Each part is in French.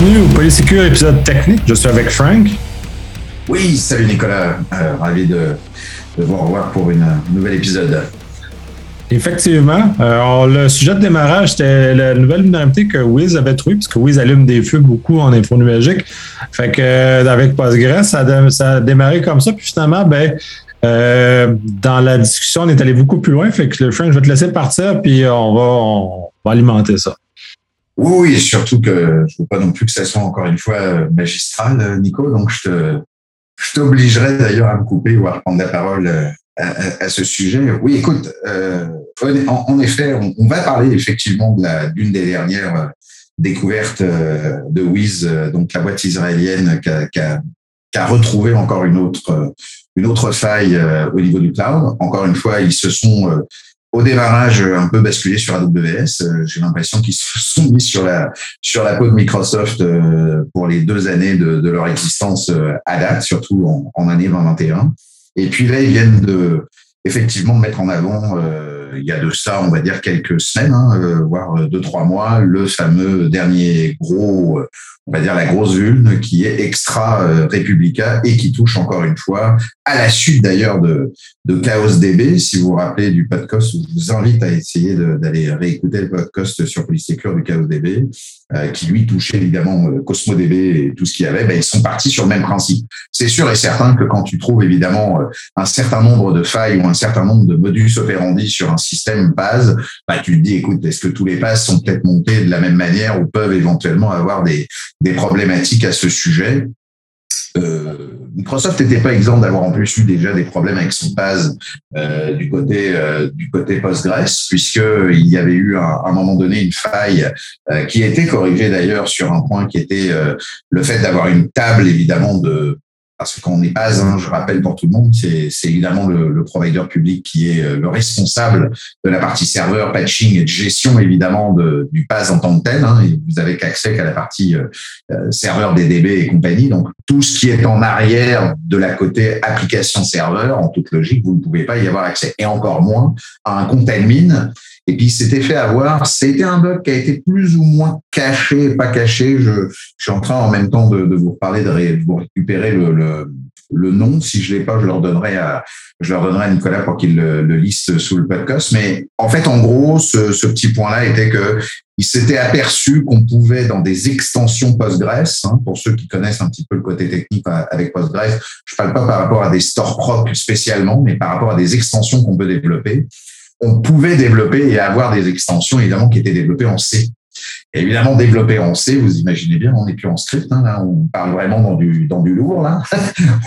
bienvenue au Polysecure épisode technique. Je suis avec Frank. Oui, salut Nicolas. Euh, ravi de, de vous revoir pour une, un nouvel épisode. Effectivement. Euh, le sujet de démarrage, c'était la nouvelle vulnérabilité que Wiz avait trouvée, puisque Wiz allume des feux beaucoup en info numérique. Fait que euh, avec Postgres, ça a, ça a, démarré comme ça. Puis finalement, ben, euh, dans la discussion, on est allé beaucoup plus loin. Fait que le Frank, je vais te laisser partir, puis on va, on va alimenter ça. Oui, et surtout que je veux pas non plus que ça soit encore une fois magistral, Nico. Donc, je te, je t'obligerai d'ailleurs à me couper ou à reprendre la parole à, à, ce sujet. Oui, écoute, euh, en, effet, on, va parler effectivement de d'une des dernières découvertes euh, de Wiz, euh, donc la boîte israélienne qui a, qui a, qui a retrouvé encore une autre, une autre faille au niveau du cloud. Encore une fois, ils se sont au démarrage un peu basculé sur AWS. J'ai l'impression qu'ils se sont mis sur la sur la peau de Microsoft pour les deux années de, de leur existence à date, surtout en, en année 2021. Et puis là, ils viennent de effectivement mettre en avant, euh, il y a de ça, on va dire quelques semaines, hein, euh, voire deux trois mois, le fameux dernier gros, on va dire la grosse vulne qui est extra euh, Republica et qui touche encore une fois, à la suite d'ailleurs de, de Chaos DB. Si vous vous rappelez du podcast, je vous invite à essayer d'aller réécouter le podcast sur Polysecure du Chaos DB, euh, qui lui touchait évidemment euh, Cosmo DB et tout ce qu'il y avait. Ben, ils sont partis sur le même principe. C'est sûr et certain que quand tu trouves évidemment euh, un certain nombre de failles ou un certain nombre de modus operandi sur un système base, ben, tu te dis, écoute, est-ce que tous les passes sont peut-être montés de la même manière ou peuvent éventuellement avoir des problématiques à ce sujet? Euh, Microsoft n'était pas exempt d'avoir en plus eu déjà des problèmes avec son PAS euh, du côté euh, du côté Postgres, puisque il y avait eu à un, un moment donné une faille euh, qui a été corrigée d'ailleurs sur un point qui était euh, le fait d'avoir une table évidemment de parce que quand on n'est pas, je rappelle pour tout le monde, c'est évidemment le, provider public qui est le responsable de la partie serveur, patching et de gestion évidemment de, du PAS en tant que tel. Hein, vous avez qu'accès qu'à la partie euh, serveur DDB et compagnie. Donc tout ce qui est en arrière de la côté application serveur, en toute logique, vous ne pouvez pas y avoir accès. Et encore moins à un compte admin et puis, il s'était fait avoir. C'était un bug qui a été plus ou moins caché, pas caché. Je, suis en train en même temps de, vous parler, de, vous récupérer le, le, nom. Si je l'ai pas, je leur donnerai à, je leur donnerai à Nicolas pour qu'il le, liste sous le podcast. Mais en fait, en gros, ce, ce petit point-là était que il s'était aperçu qu'on pouvait, dans des extensions Postgres, hein, pour ceux qui connaissent un petit peu le côté technique avec Postgres, je parle pas par rapport à des stores propres spécialement, mais par rapport à des extensions qu'on peut développer on pouvait développer et avoir des extensions, évidemment, qui étaient développées en C. Évidemment, développées en C, vous imaginez bien, on n'est plus en script, hein, là, on parle vraiment dans du, dans du lourd. Là.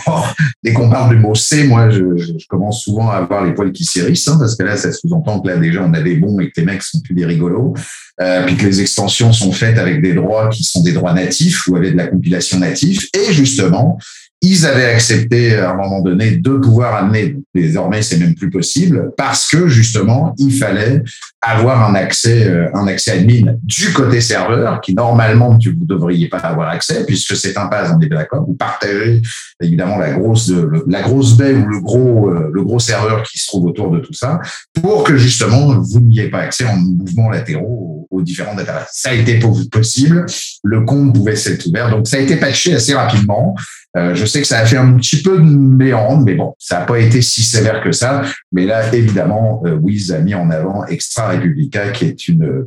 dès qu'on parle du mot C, moi, je, je, commence souvent à avoir les poils qui s'hérissent, hein, parce que là, ça sous-entend que là, déjà, on a des bons et que les mecs sont plus des rigolos, euh, puis que les extensions sont faites avec des droits qui sont des droits natifs ou avec de la compilation native. Et justement, ils avaient accepté à un moment donné de pouvoir amener, désormais c'est même plus possible, parce que justement il fallait avoir un accès, euh, un accès admin du côté serveur, qui normalement tu ne devriez pas avoir accès, puisque c'est un pas, on est d'accord, vous partagez évidemment la grosse, la grosse baie ou le gros, euh, le gros serveur qui se trouve autour de tout ça, pour que justement vous n'ayez pas accès en mouvement latéraux aux, aux différents data. Ça a été possible, le compte pouvait s'être ouvert, donc ça a été patché assez rapidement. Euh, je sais que ça a fait un petit peu de méandre, mais bon, ça n'a pas été si sévère que ça. Mais là, évidemment, euh, Wiz a mis en avant Extra Republica, qui est une...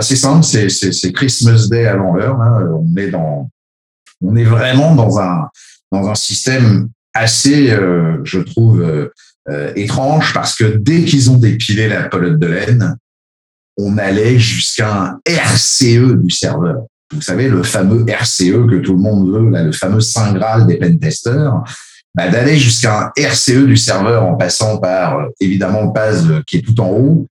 C'est simple, c'est Christmas Day avant l'heure. Hein. On est dans, on est vraiment dans un dans un système assez, euh, je trouve, euh, étrange parce que dès qu'ils ont dépilé la pelote de laine, on allait jusqu'à un RCE du serveur vous savez, le fameux RCE que tout le monde veut, là, le fameux Saint Graal des pentesters, bah, d'aller jusqu'à un RCE du serveur en passant par, euh, évidemment, le PAS qui est tout en haut.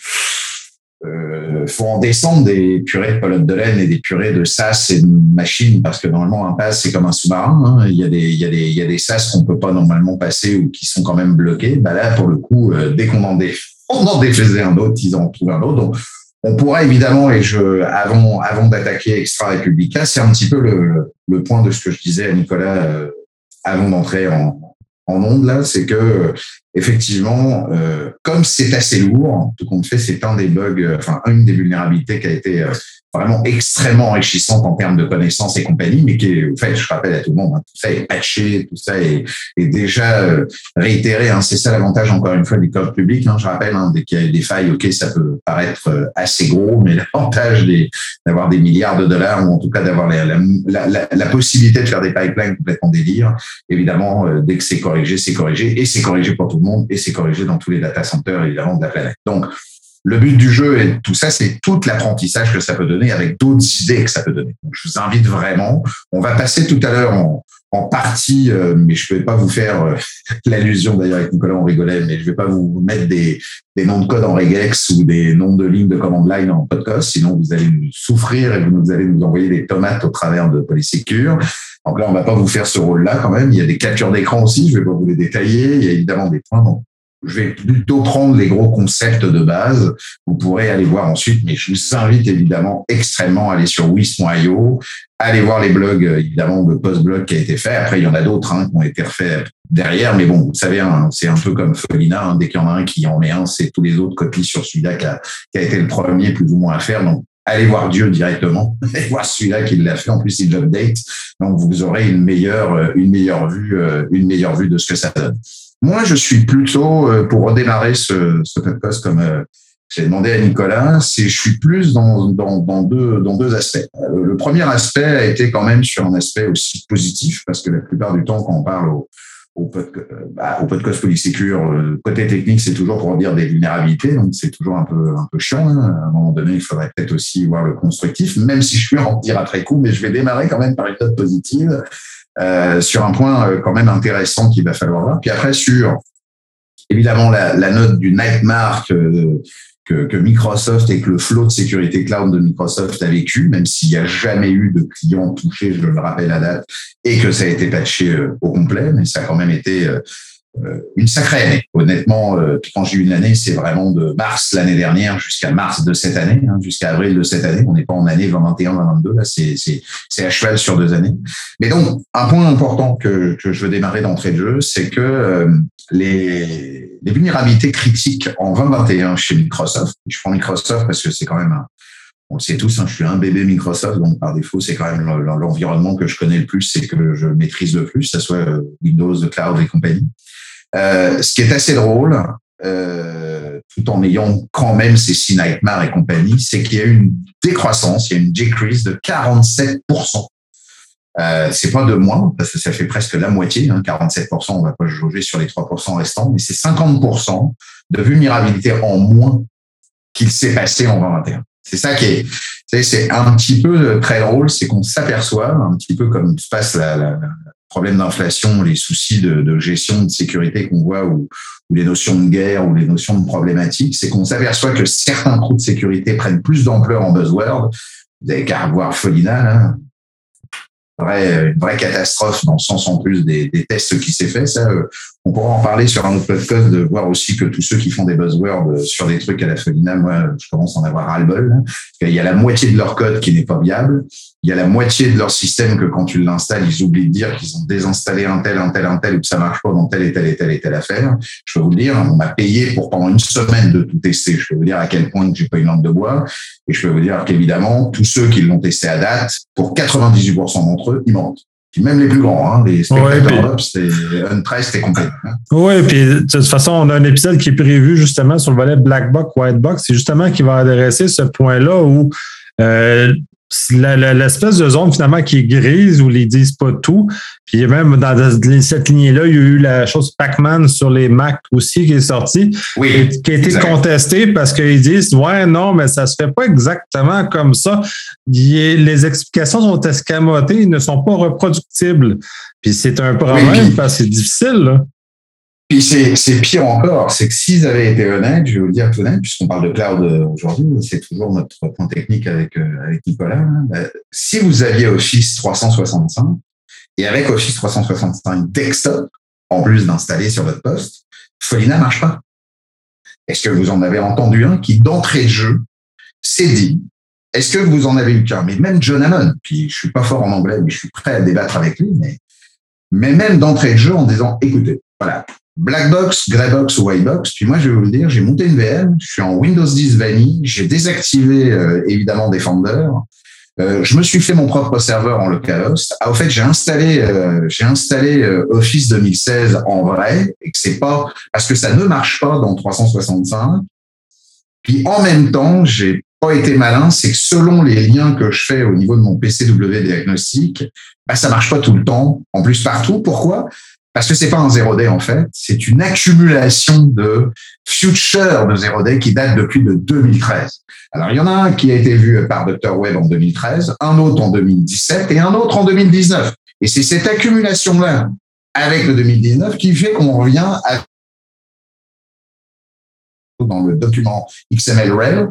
Euh, faut en descendre des purées de pelote de laine et des purées de SAS et de machines parce que normalement un PAS c'est comme un sous-marin. Hein. Il y a des il y a des il y a des SAS qu'on peut pas normalement passer ou qui sont quand même bloqués. Bah là pour le coup euh, dès qu'on en, dé... on en défaisait un autre, ils en trouvent un autre. On pourra évidemment, et je, avant, avant d'attaquer Extra Republica, c'est un petit peu le, le, point de ce que je disais à Nicolas euh, avant d'entrer en, en onde là, c'est que effectivement, euh, comme c'est assez lourd, tout compte fait, c'est un des bugs, enfin une des vulnérabilités qui a été vraiment extrêmement enrichissante en termes de connaissances et compagnie, mais qui est, en fait, je rappelle à tout le monde, hein, tout ça est patché, tout ça est, déjà euh, réitéré. Hein, c'est ça l'avantage, encore une fois, du code public. Hein, je rappelle, hein, dès qu'il y a des failles, ok, ça peut paraître euh, assez gros, mais l'avantage d'avoir des milliards de dollars, ou en tout cas d'avoir la, possibilité de faire des pipelines complètement délire, évidemment, euh, dès que c'est corrigé, c'est corrigé, et c'est corrigé pour tout le monde, et c'est corrigé dans tous les data centers, évidemment, de la planète. Donc, le but du jeu et tout ça, c'est tout l'apprentissage que ça peut donner avec d'autres idées que ça peut donner. Donc, je vous invite vraiment. On va passer tout à l'heure en, en partie, euh, mais je ne vais pas vous faire euh, l'allusion d'ailleurs avec Nicolas, on rigolait, mais je ne vais pas vous mettre des, des, noms de code en regex ou des noms de lignes de command line en podcast, sinon vous allez nous souffrir et vous allez nous envoyer des tomates au travers de Polysecure. Donc là, on va pas vous faire ce rôle-là quand même. Il y a des captures d'écran aussi, je vais pas vous les détailler. Il y a évidemment des points. Je vais plutôt prendre les gros concepts de base. Vous pourrez aller voir ensuite, mais je vous invite évidemment extrêmement à aller sur wis.io, aller voir les blogs, évidemment, le post-blog qui a été fait. Après, il y en a d'autres hein, qui ont été refaits derrière, mais bon, vous savez, hein, c'est un peu comme Folina, hein, dès qu'il y en a un qui en met un, c'est tous les autres copies sur celui-là qui a, qui a été le premier plus ou moins à faire. Donc, allez voir Dieu directement, allez voir celui-là qui l'a fait. En plus, il l'update, donc vous aurez une meilleure, une meilleure vue, euh, une meilleure vue de ce que ça donne. Moi, je suis plutôt, euh, pour redémarrer ce, ce podcast comme euh, j'ai demandé à Nicolas, c'est je suis plus dans, dans, dans, deux, dans deux aspects. Euh, le premier aspect a été quand même sur un aspect aussi positif, parce que la plupart du temps, quand on parle au, au, podcast, bah, au podcast côté technique, c'est toujours pour dire des vulnérabilités, donc c'est toujours un peu, un peu chiant. Hein. À un moment donné, il faudrait peut-être aussi voir le constructif, même si je suis en dire à très coup, mais je vais démarrer quand même par une note positive. Euh, sur un point euh, quand même intéressant qu'il va falloir voir. Puis après, sur évidemment la, note du nightmare que, Microsoft et que le flow de sécurité cloud de Microsoft a vécu, même s'il n'y a jamais eu de client touché, je le rappelle à date, et que ça a été patché euh, au complet, mais ça a quand même été une sacrée année. Honnêtement, euh, quand j'ai une année, c'est vraiment de mars l'année dernière jusqu'à mars de cette année, hein, jusqu'à avril de cette année. On n'est pas en année 2021, 2022, là, c'est, c'est, c'est à cheval sur deux années. Mais donc, un point important que, que je veux démarrer d'entrée de jeu, c'est que euh, les, les vulnérabilités critiques en 2021 chez Microsoft, je prends Microsoft parce que c'est quand même un, on le sait tous, hein, je suis un bébé Microsoft, donc par défaut, c'est quand même l'environnement que je connais le plus, c'est que je maîtrise le plus, que ce soit Windows, Cloud et compagnie. Euh, ce qui est assez drôle, euh, tout en ayant quand même ces six nightmares et compagnie, c'est qu'il y a une décroissance, il y a une decrease de 47%. Euh, c'est pas de moins, parce que ça fait presque la moitié, hein, 47%, on va pas jauger sur les 3% restants, mais c'est 50% de vulnérabilité en moins qu'il s'est passé en 2021. C'est ça qui est, c'est un petit peu très drôle, c'est qu'on s'aperçoit, un petit peu comme se passe la, la, problèmes d'inflation, les soucis de, gestion de sécurité qu'on voit ou, les notions de guerre ou les notions de problématiques, c'est qu'on s'aperçoit que certains trous de sécurité prennent plus d'ampleur en buzzword. Vous avez qu'à revoir Folina, là. une vraie catastrophe dans le sens en plus des, des tests qui s'est fait. Ça, euh, on pourra en parler sur un autre podcast, de voir aussi que tous ceux qui font des buzzwords sur des trucs à la Folina, moi, je commence à en avoir ras-le-bol. Il y a la moitié de leur code qui n'est pas viable. Il y a la moitié de leur système que quand tu l'installes, ils oublient de dire qu'ils ont désinstallé un tel, un tel, un tel, ou que ça marche pas dans telle et telle et telle et telle affaire. Je peux vous dire, on m'a payé pour pendant une semaine de tout tester. Je peux vous dire à quel point j'ai pas une lampe de bois. Et je peux vous dire qu'évidemment, tous ceux qui l'ont testé à date, pour 98% d'entre eux, ils mentent même les plus grands, hein, les spectateurs c'était Untraced et compagnie. Hein. Oui, puis de toute façon, on a un épisode qui est prévu justement sur le volet Black Box, White Box, c'est justement qui va adresser ce point-là où euh, l'espèce de zone finalement qui est grise où ils disent pas tout. Puis même dans cette lignée-là, il y a eu la chose Pac-Man sur les Mac aussi qui est sortie, oui, qui a été contestée parce qu'ils disent ouais non mais ça se fait pas exactement comme ça. les explications sont escamotées, ils ne sont pas reproductibles. Puis c'est un problème parce que c'est difficile. Là. Puis c'est pire encore, c'est que s'ils avaient été honnêtes, je vais vous le dire tout net, puisqu'on parle de cloud euh, aujourd'hui, c'est toujours notre point technique avec, euh, Nicolas. Hein, ben, si vous aviez Office 365 et avec Office 365 desktop, en plus d'installer sur votre poste, Folina marche pas. Est-ce que vous en avez entendu un qui, d'entrée de jeu, s'est dit, est-ce que vous en avez eu qu'un? Mais même John Hammond, puis je suis pas fort en anglais, mais je suis prêt à débattre avec lui, mais même d'entrée de jeu en disant, écoutez, voilà, Blackbox, Greybox ou Whitebox. Puis moi, je vais vous le dire, j'ai monté une VM, je suis en Windows 10 Vanille, j'ai désactivé euh, évidemment Defender. Euh, je me suis fait mon propre serveur en localhost. Ah, au fait, j'ai installé, euh, j'ai installé euh, Office 2016 en vrai, et que c'est pas parce que ça ne marche pas dans 365. Puis en même temps, j'ai pas été malin, c'est que selon les liens que je fais au niveau de mon PCW diagnostic, bah, ça marche pas tout le temps, en plus partout. Pourquoi? Parce que c'est pas un zéro day en fait, c'est une accumulation de future de zéro day qui date depuis de 2013. Alors il y en a un qui a été vu par Dr Webb en 2013, un autre en 2017 et un autre en 2019. Et c'est cette accumulation là avec le 2019 qui fait qu'on revient à dans le document XML REL,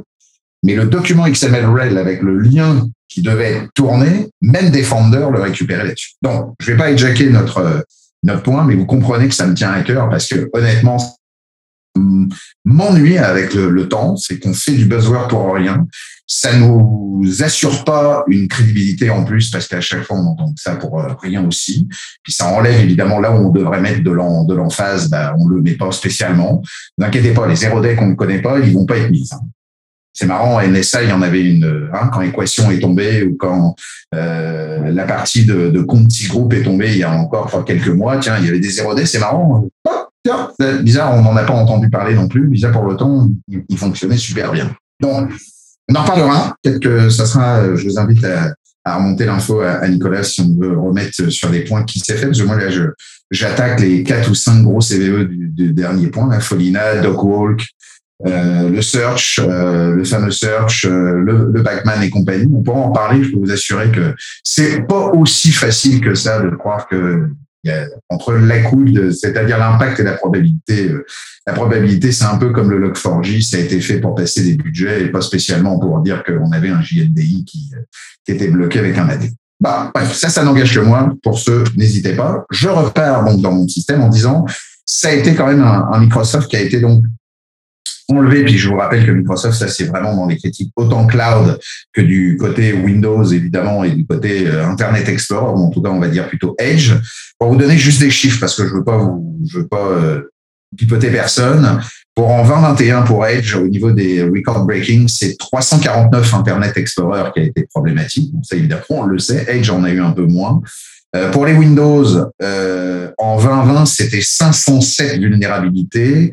mais le document XML REL avec le lien qui devait tourné, même Defender le récupérait là-dessus. Donc, je vais pas hijacker notre notre point, mais vous comprenez que ça me tient à cœur parce que honnêtement, m'ennuie avec le, temps, c'est qu'on fait du buzzword pour rien. Ça nous assure pas une crédibilité en plus parce qu'à chaque fois on entend ça pour euh, rien aussi. Puis ça enlève évidemment là où on devrait mettre de l'emphase, bah, on le met pas spécialement. N'inquiétez pas, les zéro day qu'on ne connaît pas, ils vont pas être mis. Hein. C'est marrant, NSA, il y en avait une, hein, quand l'équation est tombée ou quand euh, la partie de, de Conti Group est tombée il y a encore quelques mois, tiens, il y avait des 0D, c'est marrant. Ah, bizarre, on n'en a pas entendu parler non plus. Bizarre pour le temps, il, fonctionnait super bien. Donc, on en reparlera. Peut-être que ça sera, je vous invite à, remonter l'info à, Nicolas si on veut remettre sur des points qui s'est fait. Parce que moi, là, je, j'attaque les quatre ou cinq gros CVE du, dernier point, Folina, Walk. Euh, le search, euh, le fameux search, euh, le, le Backman et compagnie. On pourra en parler. Je peux vous assurer que c'est pas aussi facile que ça de croire que entre la coude, c'est-à-dire l'impact et la probabilité. la probabilité, c'est un peu comme le Log4j. Ça a été fait pour passer des budgets et pas spécialement pour dire qu'on avait un JNDI qui, qui était bloqué avec un AD. Bah, bref, ça, ça n'engage que moi. Pour ceux, n'hésitez pas. Je repars donc dans mon système en disant, ça a été quand même un, un Microsoft qui a été donc enlevé. Puis je vous rappelle que Microsoft, ça c'est vraiment dans les critiques autant cloud que du côté Windows évidemment et du côté euh, Internet Explorer, ou en tout cas on va dire plutôt Edge. Pour vous donner juste des chiffres parce que je veux pas vous, je veux pas euh, pipoter personne. Pour en 2021 pour Edge au niveau des record breaking, c'est 349 Internet Explorer qui a été problématique. Ça évidemment on le sait. Edge en a eu un peu moins. Euh, pour les Windows, en 2020, c'était 507 vulnérabilités.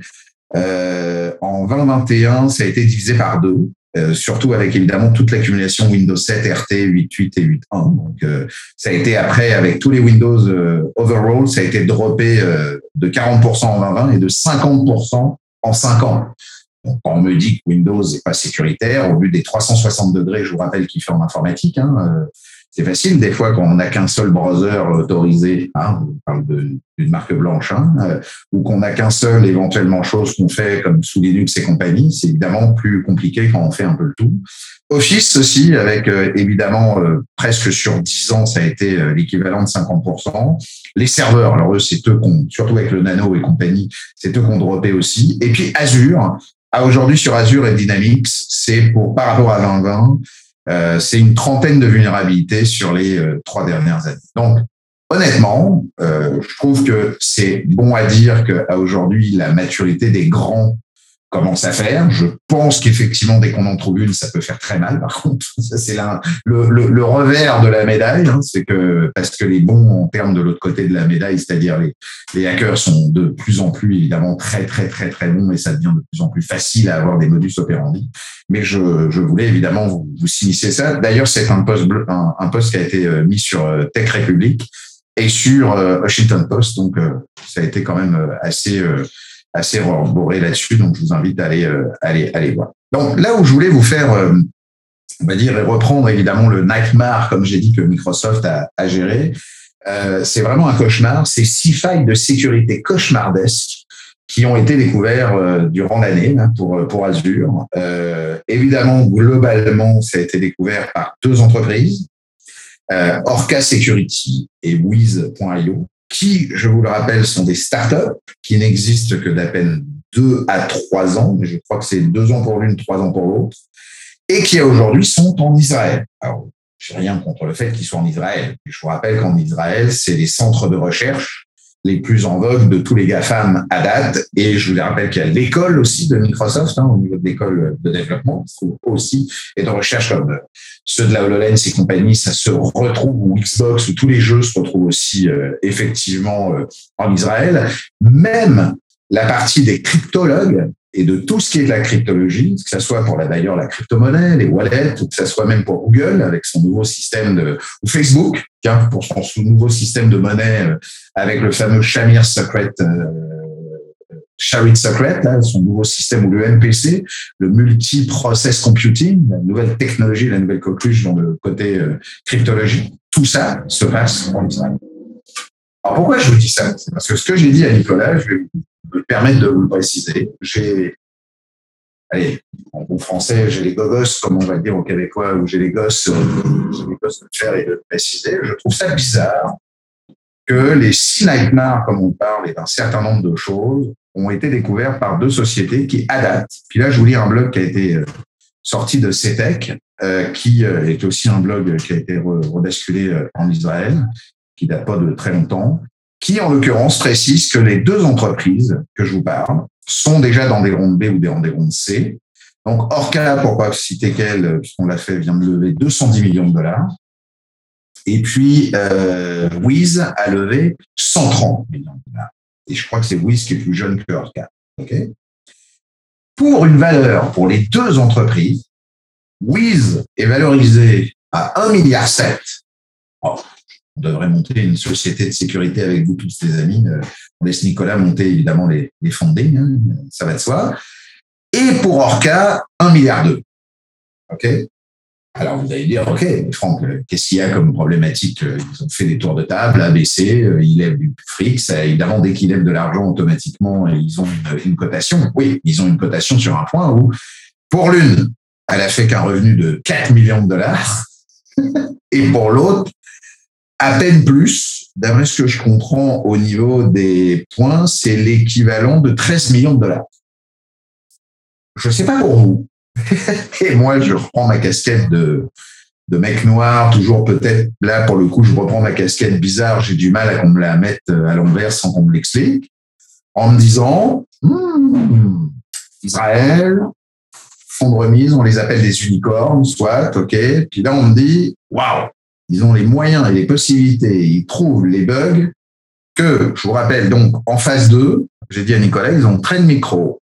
Euh, en 2021, ça a été divisé par deux. Euh, surtout avec évidemment toute l'accumulation Windows 7, RT, 8.8 et 8.1. Donc, euh, ça a été après, avec tous les Windows euh, overall, ça a été droppé de 40% en 2020 et de 50% en 5 ans. Donc, quand on me dit que Windows n'est pas sécuritaire, au but des 360 degrés, je vous rappelle qu'il fait en informatique, hein, c'est facile des fois quand on n'a qu'un seul browser autorisé, hein, on parle d'une marque blanche, hein, euh, ou qu'on n'a qu'un seul éventuellement chose qu'on fait comme sous Linux et compagnie, c'est évidemment plus compliqué quand on fait un peu le tout. Office aussi, avec euh, évidemment euh, presque sur 10 ans, ça a été l'équivalent de 50%. Les serveurs, alors eux, c'est eux qu'on, surtout avec le Nano et compagnie, c'est eux qu'on droppé aussi. Et puis Azure, à aujourd'hui sur Azure et Dynamics, c'est pour par rapport à 2020, euh, c'est une trentaine de vulnérabilités sur les euh, trois dernières années. Donc, honnêtement, euh, je trouve que c'est bon à dire qu'à aujourd'hui, la maturité des grands commence à faire. Je pense qu'effectivement, dès qu'on en trouve une, ça peut faire très mal. Par contre, c'est le, revers de la médaille, hein, c'est que parce que les bons en termes de l'autre côté de la médaille, c'est-à-dire les, hackers sont de plus en plus évidemment très très très très bons et ça devient de plus en plus facile à avoir des modus operandi. Mais je, je voulais évidemment vous, vous ça. D'ailleurs, c'est un post un, un qui a été euh, mis sur euh, Tech Republic et sur euh, Washington Post, donc ça a été quand même assez assez reboré là-dessus. Donc, je vous invite à aller, euh, aller, aller voir. Donc, là où je voulais vous faire, euh, on va dire, reprendre évidemment le nightmare, comme j'ai dit, que Microsoft a, a géré, euh, c'est vraiment un cauchemar. C'est six failles de sécurité cauchemardesques qui ont été découverts euh, durant l'année hein, pour, pour Azure. Euh, évidemment, globalement, ça a été découvert par deux entreprises, euh, Orca Security et Wiz.io qui, je vous le rappelle, sont des startups qui n'existent que d'à peine deux à trois ans, mais je crois que c'est deux ans pour l'une, trois ans pour l'autre, et qui aujourd'hui sont en Israël. Alors, j'ai rien contre le fait qu'ils soient en Israël. Je vous rappelle qu'en Israël, c'est les centres de recherche les plus en vogue de tous les GAFAM à date. Et je vous rappelle qu'il y a l'école aussi de Microsoft, hein, au niveau de l'école de développement, aussi, et de recherche comme ceux de la HoloLens et compagnie, ça se retrouve, ou Xbox, où tous les jeux se retrouvent aussi euh, effectivement euh, en Israël. Même la partie des cryptologues et de tout ce qui est de la cryptologie, que ce soit pour d'ailleurs la crypto-monnaie, les wallets, ou que ce soit même pour Google avec son nouveau système de, ou Facebook, pour son nouveau système de monnaie euh, avec le fameux Shamir Secret, euh, Shared Secret, son nouveau système ou le MPC, le multi-process computing, la nouvelle technologie, la nouvelle coqueluche dans le côté euh, cryptologie. Tout ça se passe en Israël. Alors pourquoi je vous dis ça? Parce que ce que j'ai dit à Nicolas, je vais me permettre de vous le préciser. J'ai, allez, en bon français, j'ai les gogos, comme on va dire au Québécois, ou j'ai les gosses, euh, j'ai les gosses de faire et de préciser. Je trouve ça bizarre que les six nightmares, comme on parle, et d'un certain nombre de choses, ont été découverts par deux sociétés qui adaptent. Puis là, je vous lis un blog qui a été euh, sorti de CETEC, euh, qui est aussi un blog qui a été rebasculé en Israël, qui date pas de très longtemps, qui, en l'occurrence, précise que les deux entreprises que je vous parle sont déjà dans des rondes B ou dans des rondes C. Donc, Orca, pourquoi citer qu'elle, puisqu'on l'a fait, vient de lever 210 millions de dollars. Et puis, euh, Wiz a levé 130 millions de dollars. Et je crois que c'est Wiz qui est plus jeune que Orca. Okay pour une valeur, pour les deux entreprises, Wiz est valorisé à 1,7 milliard devrait monter une société de sécurité avec vous tous les amis. Euh, on laisse Nicolas monter évidemment les, les hein, ça va de soi. Et pour Orca, 1 milliard d'euros. OK? Alors vous allez dire, OK, Franck, euh, qu'est-ce qu'il y a comme problématique? Euh, Ils ont fait des tours de table, ABC, ils lèvent du fric, ça, évidemment, dès qu'ils lèvent de l'argent, automatiquement, ils ont une, cotation. Oui, ils ont une cotation sur un point où, pour l'une, elle a fait qu'un revenu de 4 millions de dollars, et pour l'autre, à peine plus, d'après ce que je comprends au niveau des points, c'est l'équivalent de 13 millions de dollars. Je ne sais pas pour vous. Et moi, je reprends ma casquette de, de mec noir, toujours peut-être, là, pour le coup, je reprends ma casquette bizarre, j'ai du mal à qu'on me la mette à l'envers sans qu'on me l'explique, en me disant, hmm, Israël, fonds de remise, on les appelle des unicornes, soit, ok, puis là, on me dit, waouh, ils ont les moyens et les possibilités, ils trouvent les bugs que, je vous rappelle, donc, en phase 2, j'ai dit à Nicolas, ils ont Trend Micro,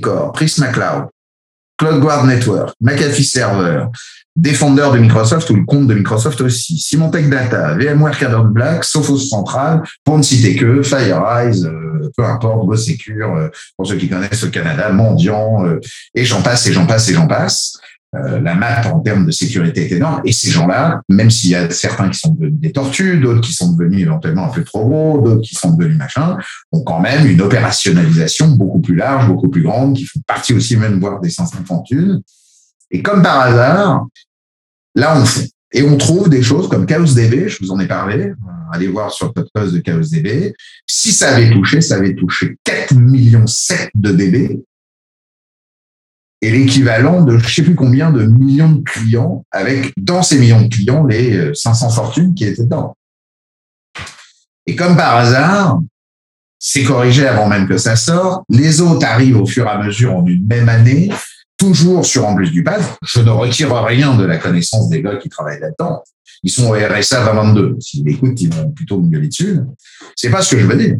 Core, Prisma Cloud, CloudGuard Network, McAfee Server, Defender de Microsoft ou le compte de Microsoft aussi, Symantec Data, VMware Cardone Black, Sophos Central, pour ne citer que, FireEyes, euh, peu importe, GoSecure, euh, pour ceux qui connaissent le Canada, Mendiant, euh, et j'en passe, et j'en passe, et j'en passe. Euh, la map en termes de sécurité est énorme. Et ces gens-là, même s'il y a certains qui sont devenus des tortues, d'autres qui sont devenus éventuellement un peu trop gros, d'autres qui sont devenus machin, ont quand même une opérationnalisation beaucoup plus large, beaucoup plus grande, qui font partie aussi même voire des 550 Et comme par hasard, là on fait. Et on trouve des choses comme ChaosDB, je vous en ai parlé, allez voir sur le post de ChaosDB. Si ça avait touché, ça avait touché 4 millions 7 de DB et l'équivalent de je ne sais plus combien de millions de clients avec dans ces millions de clients les 500 euh, fortunes qui étaient dedans. Et comme par hasard, c'est corrigé avant même que ça sorte. Les autres arrivent au fur et à mesure en une même année, toujours sur en plus du pad. Je ne retire rien de la connaissance des gars qui travaillent là-dedans. Ils sont au RSA 22. S'ils l'écoutent, ils vont plutôt me gueuler dessus. C'est pas ce que je veux dire.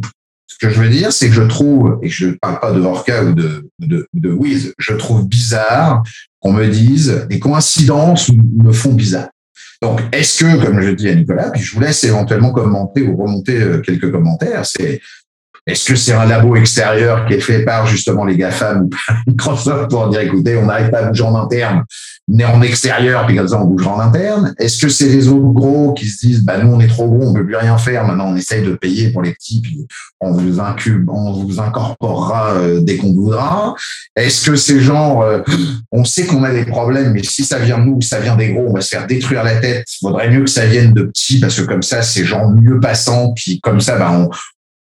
Que je veux dire, c'est que je trouve, et je ne parle pas de Orca ou de, de, de Wiz, je trouve bizarre qu'on me dise des coïncidences me font bizarre. Donc, est-ce que, comme je dis à Nicolas, puis je vous laisse éventuellement commenter ou remonter euh, quelques commentaires, c'est est-ce que c'est un labo extérieur qui est fait par justement les GAFAM ou Microsoft pour dire écoutez, on n'arrive pas à bouger en interne, est en extérieur, puis comme ça on bougera en interne Est-ce que c'est les autres gros qui se disent bah nous on est trop gros, on peut plus rien faire, maintenant on essaye de payer pour les petits, puis on vous incube, on vous incorporera euh, dès qu'on voudra Est-ce que c'est genre euh, on sait qu'on a des problèmes, mais si ça vient de nous, ça vient des gros, on va se faire détruire la tête. Vaudrait mieux que ça vienne de petits parce que comme ça c'est genre mieux passant, puis comme ça bah on,